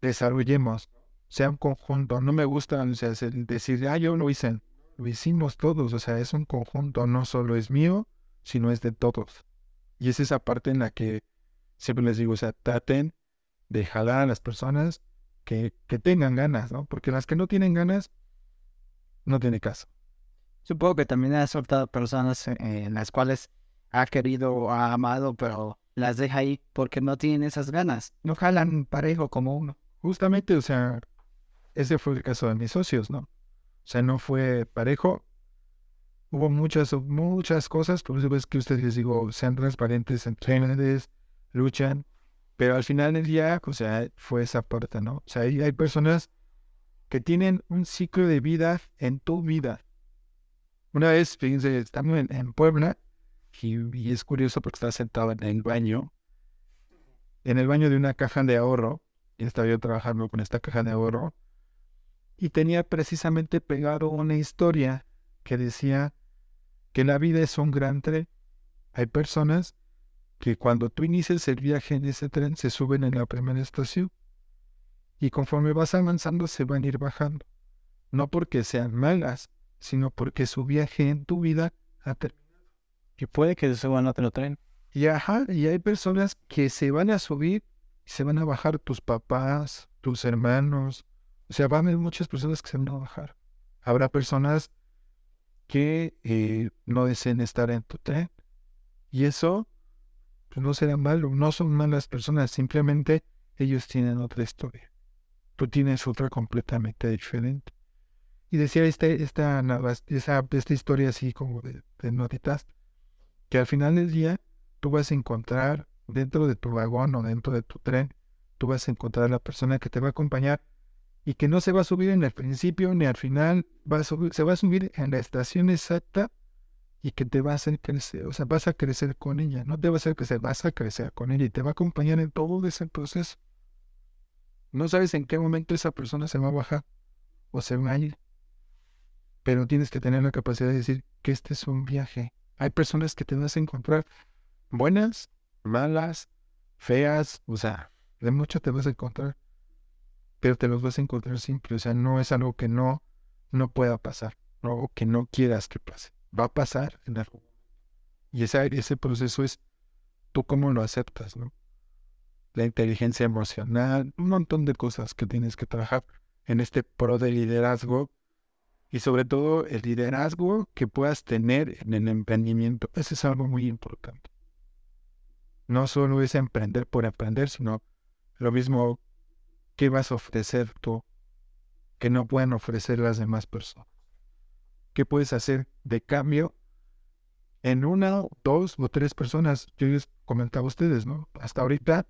desarrollemos, sea un conjunto. No me gusta o sea, decir, ah, yo lo hice. Lo hicimos todos, o sea, es un conjunto, no solo es mío, sino es de todos. Y es esa parte en la que siempre les digo, o sea, traten de jalar a las personas que, que tengan ganas, ¿no? Porque las que no tienen ganas, no tiene caso. Supongo que también ha soltado personas eh, en las cuales ha querido o ha amado, pero las deja ahí porque no tienen esas ganas. No jalan parejo como uno. Justamente, o sea, ese fue el caso de mis socios, ¿no? O sea, no fue parejo. Hubo muchas, muchas cosas, por eso es que ustedes les digo, sean transparentes, entrenen, luchan, pero al final del día, o sea, fue esa parte, ¿no? O sea, hay, hay personas que tienen un ciclo de vida en tu vida. Una vez, fíjense, estamos en, Puebla y, es curioso porque estaba sentado en el baño, en el baño de una caja de ahorro, y estaba yo trabajando con esta caja de ahorro, y tenía precisamente pegado una historia que decía que la vida es un gran tren. Hay personas que cuando tú inicias el viaje en ese tren se suben en la primera estación y conforme vas avanzando se van a ir bajando. No porque sean malas, sino porque su viaje en tu vida ha terminado. Y puede que se suban a otro tren. Y ajá, y hay personas que se van a subir y se van a bajar tus papás, tus hermanos. O sea, va a haber muchas personas que se van a bajar. Habrá personas que eh, no deseen estar en tu tren. Y eso pues no será malo, no son malas personas, simplemente ellos tienen otra historia. Tú tienes otra completamente diferente. Y decía este, esta, esta, esta historia así como de, de notitas, que al final del día tú vas a encontrar dentro de tu vagón o dentro de tu tren, tú vas a encontrar a la persona que te va a acompañar y que no se va a subir en el principio ni al final, va a subir, se va a subir en la estación exacta y que te va a hacer crecer, o sea, vas a crecer con ella, no te va a hacer crecer, vas a crecer con ella y te va a acompañar en todo ese proceso. No sabes en qué momento esa persona se va a bajar o se va a ir pero tienes que tener la capacidad de decir que este es un viaje. Hay personas que te vas a encontrar buenas, malas, feas, o sea, de mucho te vas a encontrar, pero te los vas a encontrar siempre, o sea, no es algo que no, no pueda pasar, o que no quieras que pase. Va a pasar en algún Y ese, ese proceso es tú cómo lo aceptas, ¿no? La inteligencia emocional, un montón de cosas que tienes que trabajar en este pro de liderazgo y sobre todo el liderazgo que puedas tener en el emprendimiento. Eso es algo muy importante. No solo es emprender por emprender, sino lo mismo que vas a ofrecer tú que no pueden ofrecer las demás personas. ¿Qué puedes hacer de cambio en una, dos o tres personas? Yo les comentaba a ustedes, ¿no? Hasta ahorita,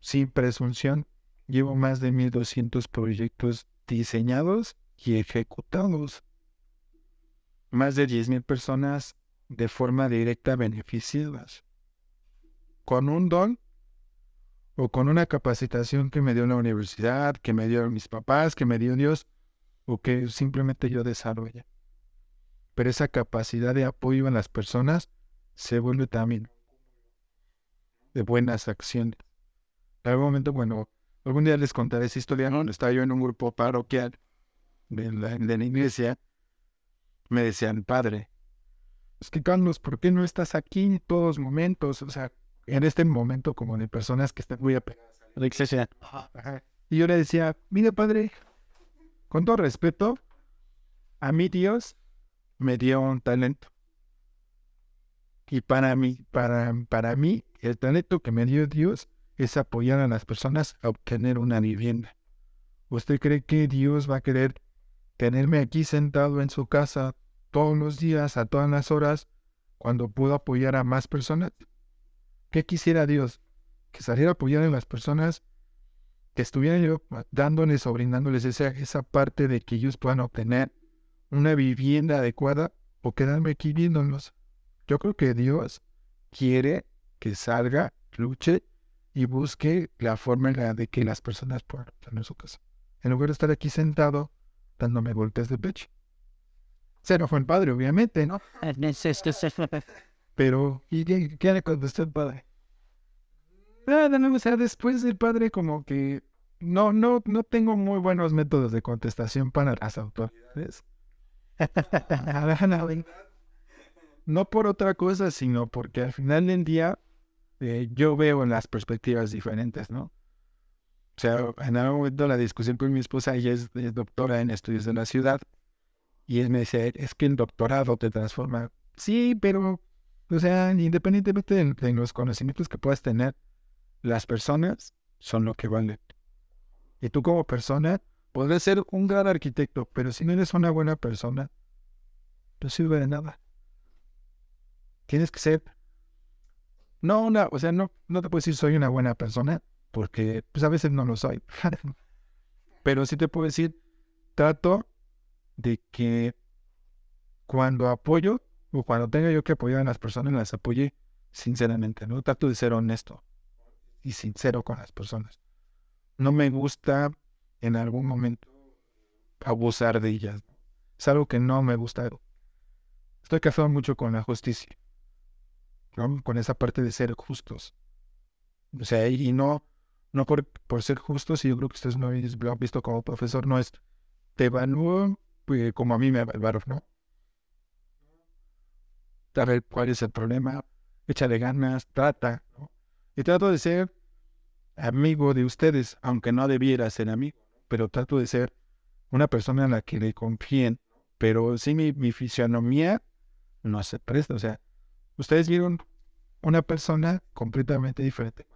sin presunción, llevo más de 1200 proyectos diseñados y ejecutados. Más de 10.000 personas de forma directa beneficiadas. Con un don o con una capacitación que me dio la universidad, que me dio mis papás, que me dio Dios, o que simplemente yo desarrolle. Pero esa capacidad de apoyo a las personas se vuelve también de buenas acciones. En algún momento, bueno, algún día les contaré esa historia, ¿no? Estaba yo en un grupo parroquial de la, iglesia, me decían, padre, es que Carlos, ¿por qué no estás aquí en todos momentos? O sea, en este momento como de personas que están muy apegadas la iglesia. Y yo le decía, mire padre, con todo respeto, a mí Dios me dio un talento. Y para mí, para, para mí, el talento que me dio Dios es apoyar a las personas a obtener una vivienda. ¿Usted cree que Dios va a querer tenerme aquí sentado en su casa todos los días, a todas las horas, cuando puedo apoyar a más personas? ¿Qué quisiera Dios? Que saliera a apoyar a las personas, estuviera yo dándoles o brindándoles esa, esa parte de que ellos puedan obtener una vivienda adecuada o quedarme aquí viéndolos. Yo creo que Dios quiere que salga, luche y busque la forma de que las personas puedan tener su casa. En lugar de estar aquí sentado dándome golpes de pecho. no fue el padre, obviamente, ¿no? Pero, ¿y qué, le contestó el padre? Nada, no, o sea, después del padre como que no, no, no tengo muy buenos métodos de contestación para las autoridades. *laughs* no por otra cosa, sino porque al final del día eh, yo veo las perspectivas diferentes, ¿no? O sea, en algún momento la discusión con mi esposa, ella es, doctora en estudios de la ciudad, y él me dice, es que el doctorado te transforma. Sí, pero, o sea, independientemente de los conocimientos que puedas tener, las personas son lo que valen. Y tú como persona podrás ser un gran arquitecto, pero si no eres una buena persona, no sirve de nada. Tienes que ser... No, una, o sea, no, no te puedo decir soy una buena persona, porque pues a veces no lo soy. *laughs* pero sí te puedo decir, trato de que cuando apoyo o cuando tenga yo que apoyar a las personas, las apoye sinceramente, ¿no? Trato de ser honesto y sincero con las personas no me gusta en algún momento abusar de ellas. Es algo que no me gusta. Estoy casado mucho con la justicia, con esa parte de ser justos. O sea, y no, no por, por ser justos, y yo creo que ustedes no lo han visto como profesor, no es te evalúo pues, como a mí me evaluaron, ¿no? A ver cuál es el problema, échale ganas, trata, ¿no? Y trato de ser amigo de ustedes, aunque no debiera ser amigo, pero trato de ser una persona a la que le confíen, pero sí mi, mi fisionomía no se presta, o sea, ustedes vieron una persona completamente diferente.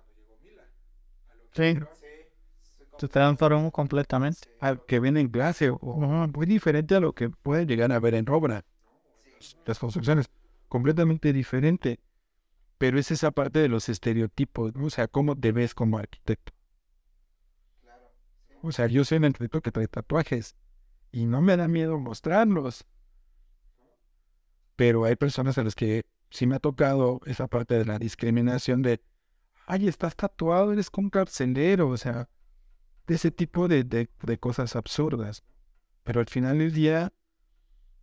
Sí. Se transformó completamente. Al que viene en clase, o, muy diferente a lo que puede llegar a ver en obra. Las construcciones, completamente diferente. Pero es esa parte de los estereotipos, o sea, cómo te ves como arquitecto. O sea, yo soy un arquitecto que trae tatuajes y no me da miedo mostrarlos. Pero hay personas a las que sí me ha tocado esa parte de la discriminación de, ay, estás tatuado, eres como un carcelero, o sea, de ese tipo de, de, de cosas absurdas. Pero al final del día,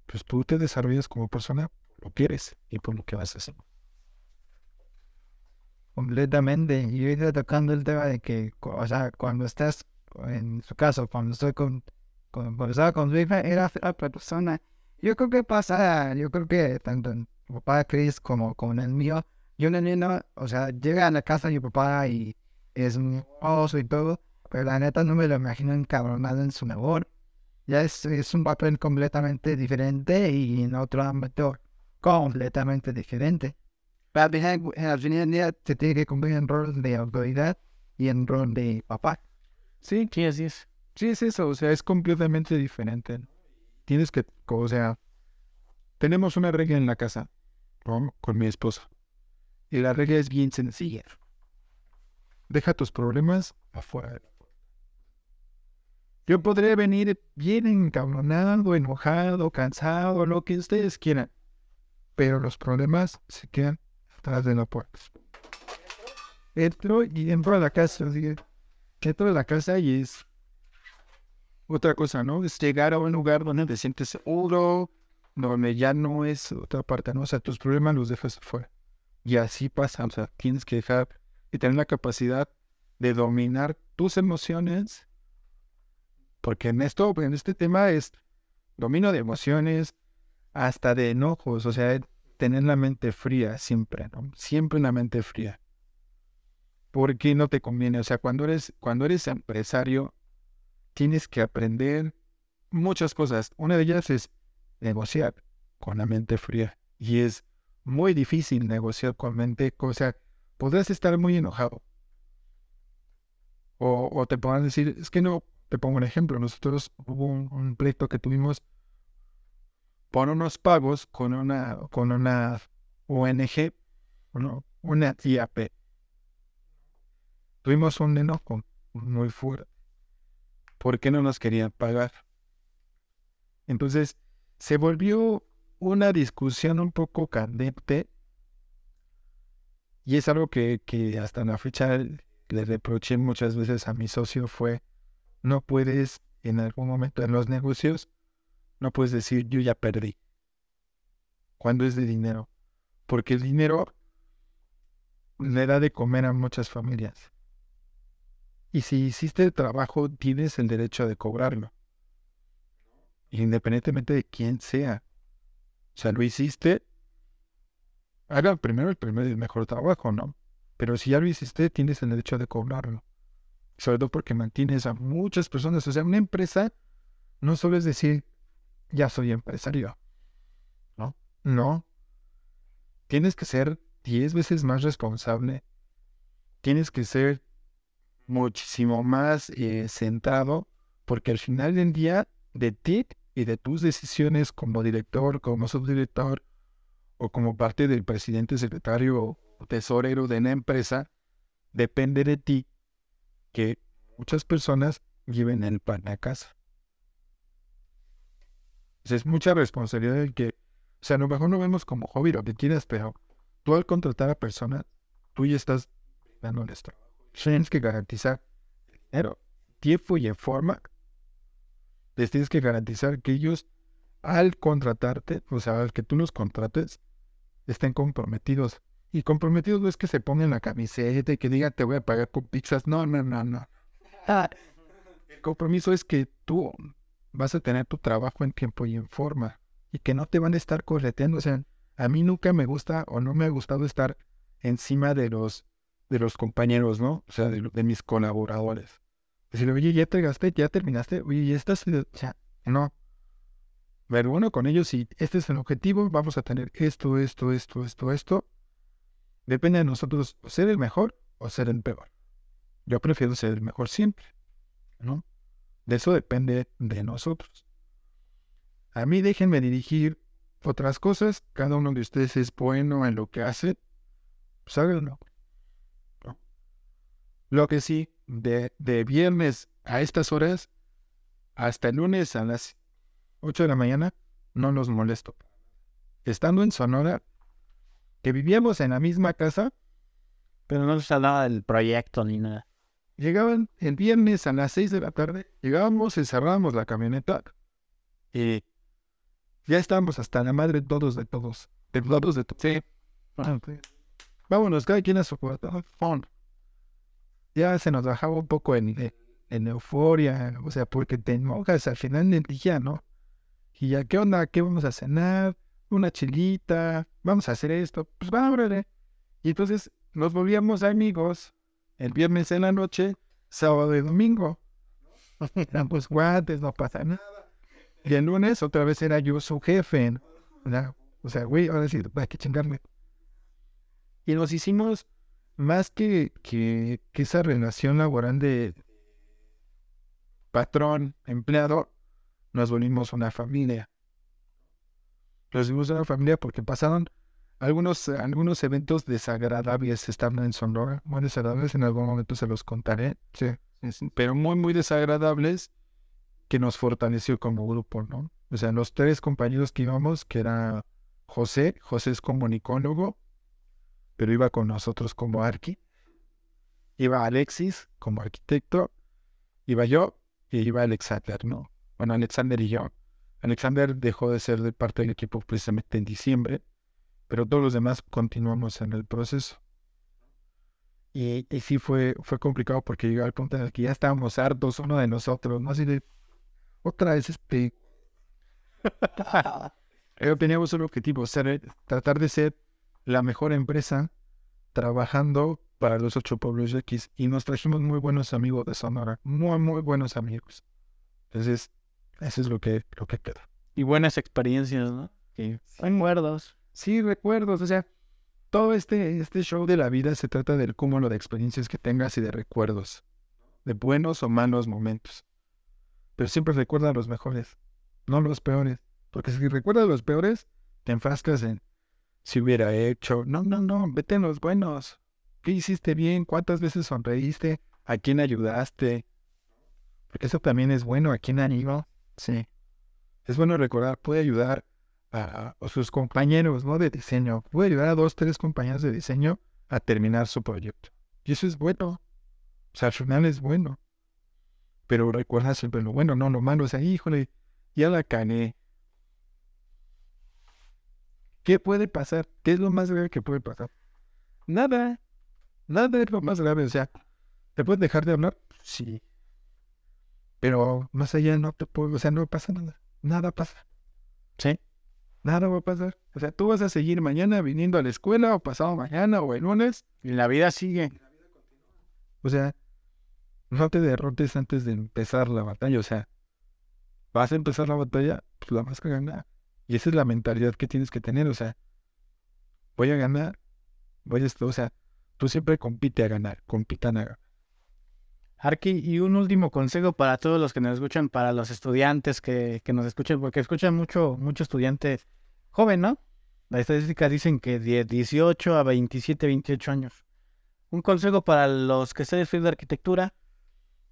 pues tú te desarrollas como persona lo que eres y por lo que vas a hacer completamente. Y yo iba tocando el tema de que, o sea, cuando estás, en su caso, cuando estoy con, cuando estaba con su hija, era otra persona. Yo creo que pasa, yo creo que tanto en mi papá Chris como con el mío, yo un niño, o sea, llega a la casa de mi papá y es un oso y todo, pero la neta no me lo imagino encabronado en su mejor. Ya es, es un papel completamente diferente y en otro ámbito completamente diferente. Pero al final día se tiene que cumplir en rol de autoridad y en rol de papá. Sí, sí, así es. Sí, es eso, o sea, es completamente diferente. Tienes que, o sea, tenemos una regla en la casa con, con mi esposa. Y la regla es bien sencilla. Deja tus problemas afuera Yo podré venir bien encabronado, enojado, cansado, lo que ustedes quieran. Pero los problemas se quedan atrás de la puerta. Entro y entro a la casa. Entro a la casa y es otra cosa, ¿no? Es llegar a un lugar donde te sientes seguro, donde ya no es otra parte, ¿no? O sea, tus problemas los dejas afuera. Y así pasa, o sea, tienes que dejar y tener la capacidad de dominar tus emociones, porque en esto, en este tema es dominio de emociones, hasta de enojos, o sea, tener la mente fría siempre, ¿no? Siempre la mente fría. Porque no te conviene, o sea, cuando eres, cuando eres empresario, tienes que aprender muchas cosas. Una de ellas es negociar con la mente fría. Y es muy difícil negociar con mente, o sea, podrás estar muy enojado. O, te podrán decir, es que no, te pongo un ejemplo, nosotros hubo un, un pleito que tuvimos por unos pagos con una, con una ONG, una IAP. Tuvimos un enojo muy fuerte. ¿Por qué no nos querían pagar? Entonces, se volvió una discusión un poco candente y es algo que, que hasta la fecha le reproché muchas veces a mi socio fue, no puedes en algún momento en los negocios no puedes decir yo ya perdí. Cuando es de dinero. Porque el dinero le da de comer a muchas familias. Y si hiciste el trabajo, tienes el derecho de cobrarlo. Independientemente de quién sea. O sea, lo hiciste, haga primero el primer y mejor trabajo, ¿no? Pero si ya lo hiciste, tienes el derecho de cobrarlo. Sobre todo porque mantienes a muchas personas. O sea, una empresa no solo es decir, ya soy empresario. ¿No? No. Tienes que ser diez veces más responsable. Tienes que ser muchísimo más eh, centrado, porque al final del día, de ti y de tus decisiones como director, como subdirector, o como parte del presidente, secretario o tesorero de una empresa, depende de ti que muchas personas lleven el pan a casa. Es mucha responsabilidad el que, o sea, a lo mejor no vemos como hobby lo que quieras, pero tú al contratar a personas, tú ya estás dando esto. Tienes que garantizar dinero, tiempo y en forma. Les tienes que garantizar que ellos, al contratarte, o sea, al que tú los contrates, estén comprometidos. Y comprometidos no es que se pongan la camiseta y que digan te voy a pagar con pizzas. No, no, no, no. El compromiso es que tú vas a tener tu trabajo en tiempo y en forma. Y que no te van a estar correteando. O sea, a mí nunca me gusta o no me ha gustado estar encima de los, de los compañeros, ¿no? O sea, de, mis colaboradores. Decirle, oye, ya te ya terminaste, oye, ya estás. O sea, no. Ver bueno con ellos y este es el objetivo, vamos a tener esto, esto, esto, esto, esto. Depende de nosotros ser el mejor o ser el peor. Yo prefiero ser el mejor siempre, ¿no? De eso depende de nosotros. A mí déjenme dirigir otras cosas. Cada uno de ustedes es bueno en lo que hace. Pues. Lo que sí, de, de viernes a estas horas, hasta el lunes a las 8 de la mañana, no los molesto. Estando en Sonora, que vivíamos en la misma casa, pero no se hablaba del proyecto ni nada. Llegaban el viernes a las 6 de la tarde, llegábamos, encerrábamos la camioneta y ya estábamos hasta la madre todos de todos. De todos de todos. Sí. Ah, Vámonos, cada quien a su cuarto. Ya se nos bajaba un poco en, en euforia, o sea, porque te enojas al final del día, ¿no? Y ya, ¿qué onda? ¿Qué vamos a cenar? Una chilita, vamos a hacer esto. Pues vámonos. Y entonces nos volvíamos amigos el viernes en la noche, sábado y domingo. Eran pues guantes, no pasa nada. Y el lunes otra vez era yo su jefe. O sea, güey, ahora sí, hay que chingarme. Y nos hicimos más que, que, esa relación laboral de patrón, empleado, nos volvimos una familia. Nos volvimos una familia porque pasaron algunos, algunos eventos desagradables estaban en Sonora. Muy desagradables, en algún momento se los contaré. Sí. Pero muy, muy desagradables que nos fortaleció como grupo, ¿no? O sea, los tres compañeros que íbamos, que era José, José es comunicólogo, pero iba con nosotros como arqui. Iba Alexis como arquitecto, iba yo y iba Alexander, ¿no? Bueno, Alexander y yo. Alexander dejó de ser de parte del equipo precisamente en diciembre, pero todos los demás continuamos en el proceso. Y, y sí fue, fue complicado porque llegó al punto en el que ya estábamos hartos uno de nosotros, ¿no? Así de, otra vez este. *laughs* Pero teníamos un objetivo, ser, tratar de ser la mejor empresa trabajando para los ocho pueblos X. Y nos trajimos muy buenos amigos de Sonora, muy, muy buenos amigos. Entonces, eso es lo que, lo que queda. Y buenas experiencias, ¿no? Sí. Recuerdos. Sí, recuerdos. O sea, todo este, este show de la vida se trata del cúmulo de experiencias que tengas y de recuerdos. De buenos o malos momentos pero siempre recuerda los mejores, no los peores. Porque si recuerdas los peores, te enfrascas en si hubiera hecho. No, no, no, vete en los buenos. ¿Qué hiciste bien? ¿Cuántas veces sonreíste? ¿A quién ayudaste? Porque eso también es bueno. ¿A quién animó? Sí. Es bueno recordar, puede ayudar a, a, sus compañeros ¿no? de diseño. Puede ayudar a dos, tres compañeros de diseño a terminar su proyecto. Y eso es bueno. O sea, al final es bueno pero recuerda siempre lo bueno, no lo malo. O sea, híjole, ya la cané. ¿Qué puede pasar? ¿Qué es lo más grave que puede pasar? Nada. Nada es lo más grave, o sea, ¿te puedes dejar de hablar? Sí. Pero más allá no te puedo, o sea, no pasa nada. Nada pasa. Sí. Nada va a pasar. O sea, tú vas a seguir mañana viniendo a la escuela o pasado mañana o el lunes. Y la vida sigue. O sea, no te derrotes antes de empezar la batalla. O sea, vas a empezar la batalla, pues la vas a ganar. Y esa es la mentalidad que tienes que tener. O sea, voy a ganar. Voy a esto. O sea, tú siempre compite a ganar. Compitan a ganar. Arki, y un último consejo para todos los que nos escuchan, para los estudiantes que, que nos escuchan, porque escuchan mucho, mucho estudiante joven, ¿no? Las estadísticas dicen que de 18 a 27, 28 años. Un consejo para los que estén estudiando arquitectura.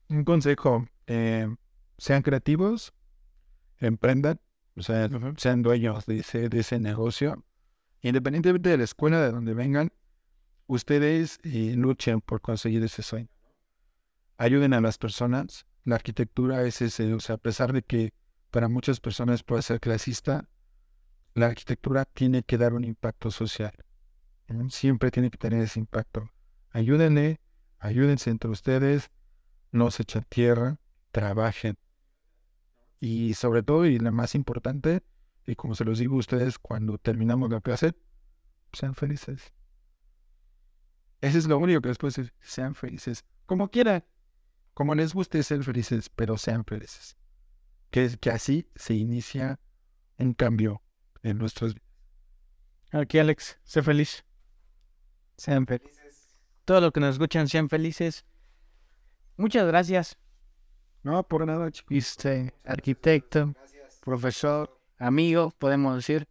Un consejo, eh, sean creativos, emprendan, o sea, sean dueños de ese, de ese negocio. Independientemente de la escuela de donde vengan, ustedes eh, luchen por conseguir ese sueño. Ayuden a las personas. La arquitectura es ese, o sea, a pesar de que para muchas personas puede ser clasista, la arquitectura tiene que dar un impacto social. Siempre tiene que tener ese impacto. Ayúdenle, ayúdense entre ustedes, no se echen tierra, trabajen. Y sobre todo, y la más importante, y como se los digo a ustedes cuando terminamos la clase, sean felices. Ese es lo único que después es, sean felices. Como quieran, como les guste ser felices, pero sean felices. Que, que así se inicia un cambio en nuestras vidas. Aquí, Alex, sé feliz. Sean felices. Todos los que nos escuchan sean felices. Muchas gracias. No, por nada, chicos. Este, arquitecto, profesor, amigo, podemos decir.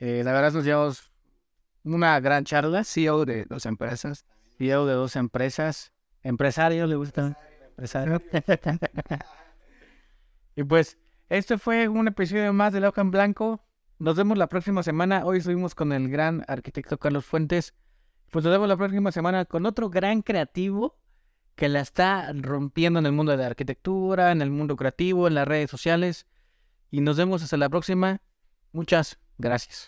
Eh, la verdad nos llevamos una gran charla. CEO de dos empresas. CEO de dos empresas. Empresario, le gusta. *laughs* Y pues, este fue un episodio más de La Hoja en Blanco. Nos vemos la próxima semana. Hoy estuvimos con el gran arquitecto Carlos Fuentes. Pues nos vemos la próxima semana con otro gran creativo que la está rompiendo en el mundo de la arquitectura, en el mundo creativo, en las redes sociales. Y nos vemos hasta la próxima. Muchas gracias.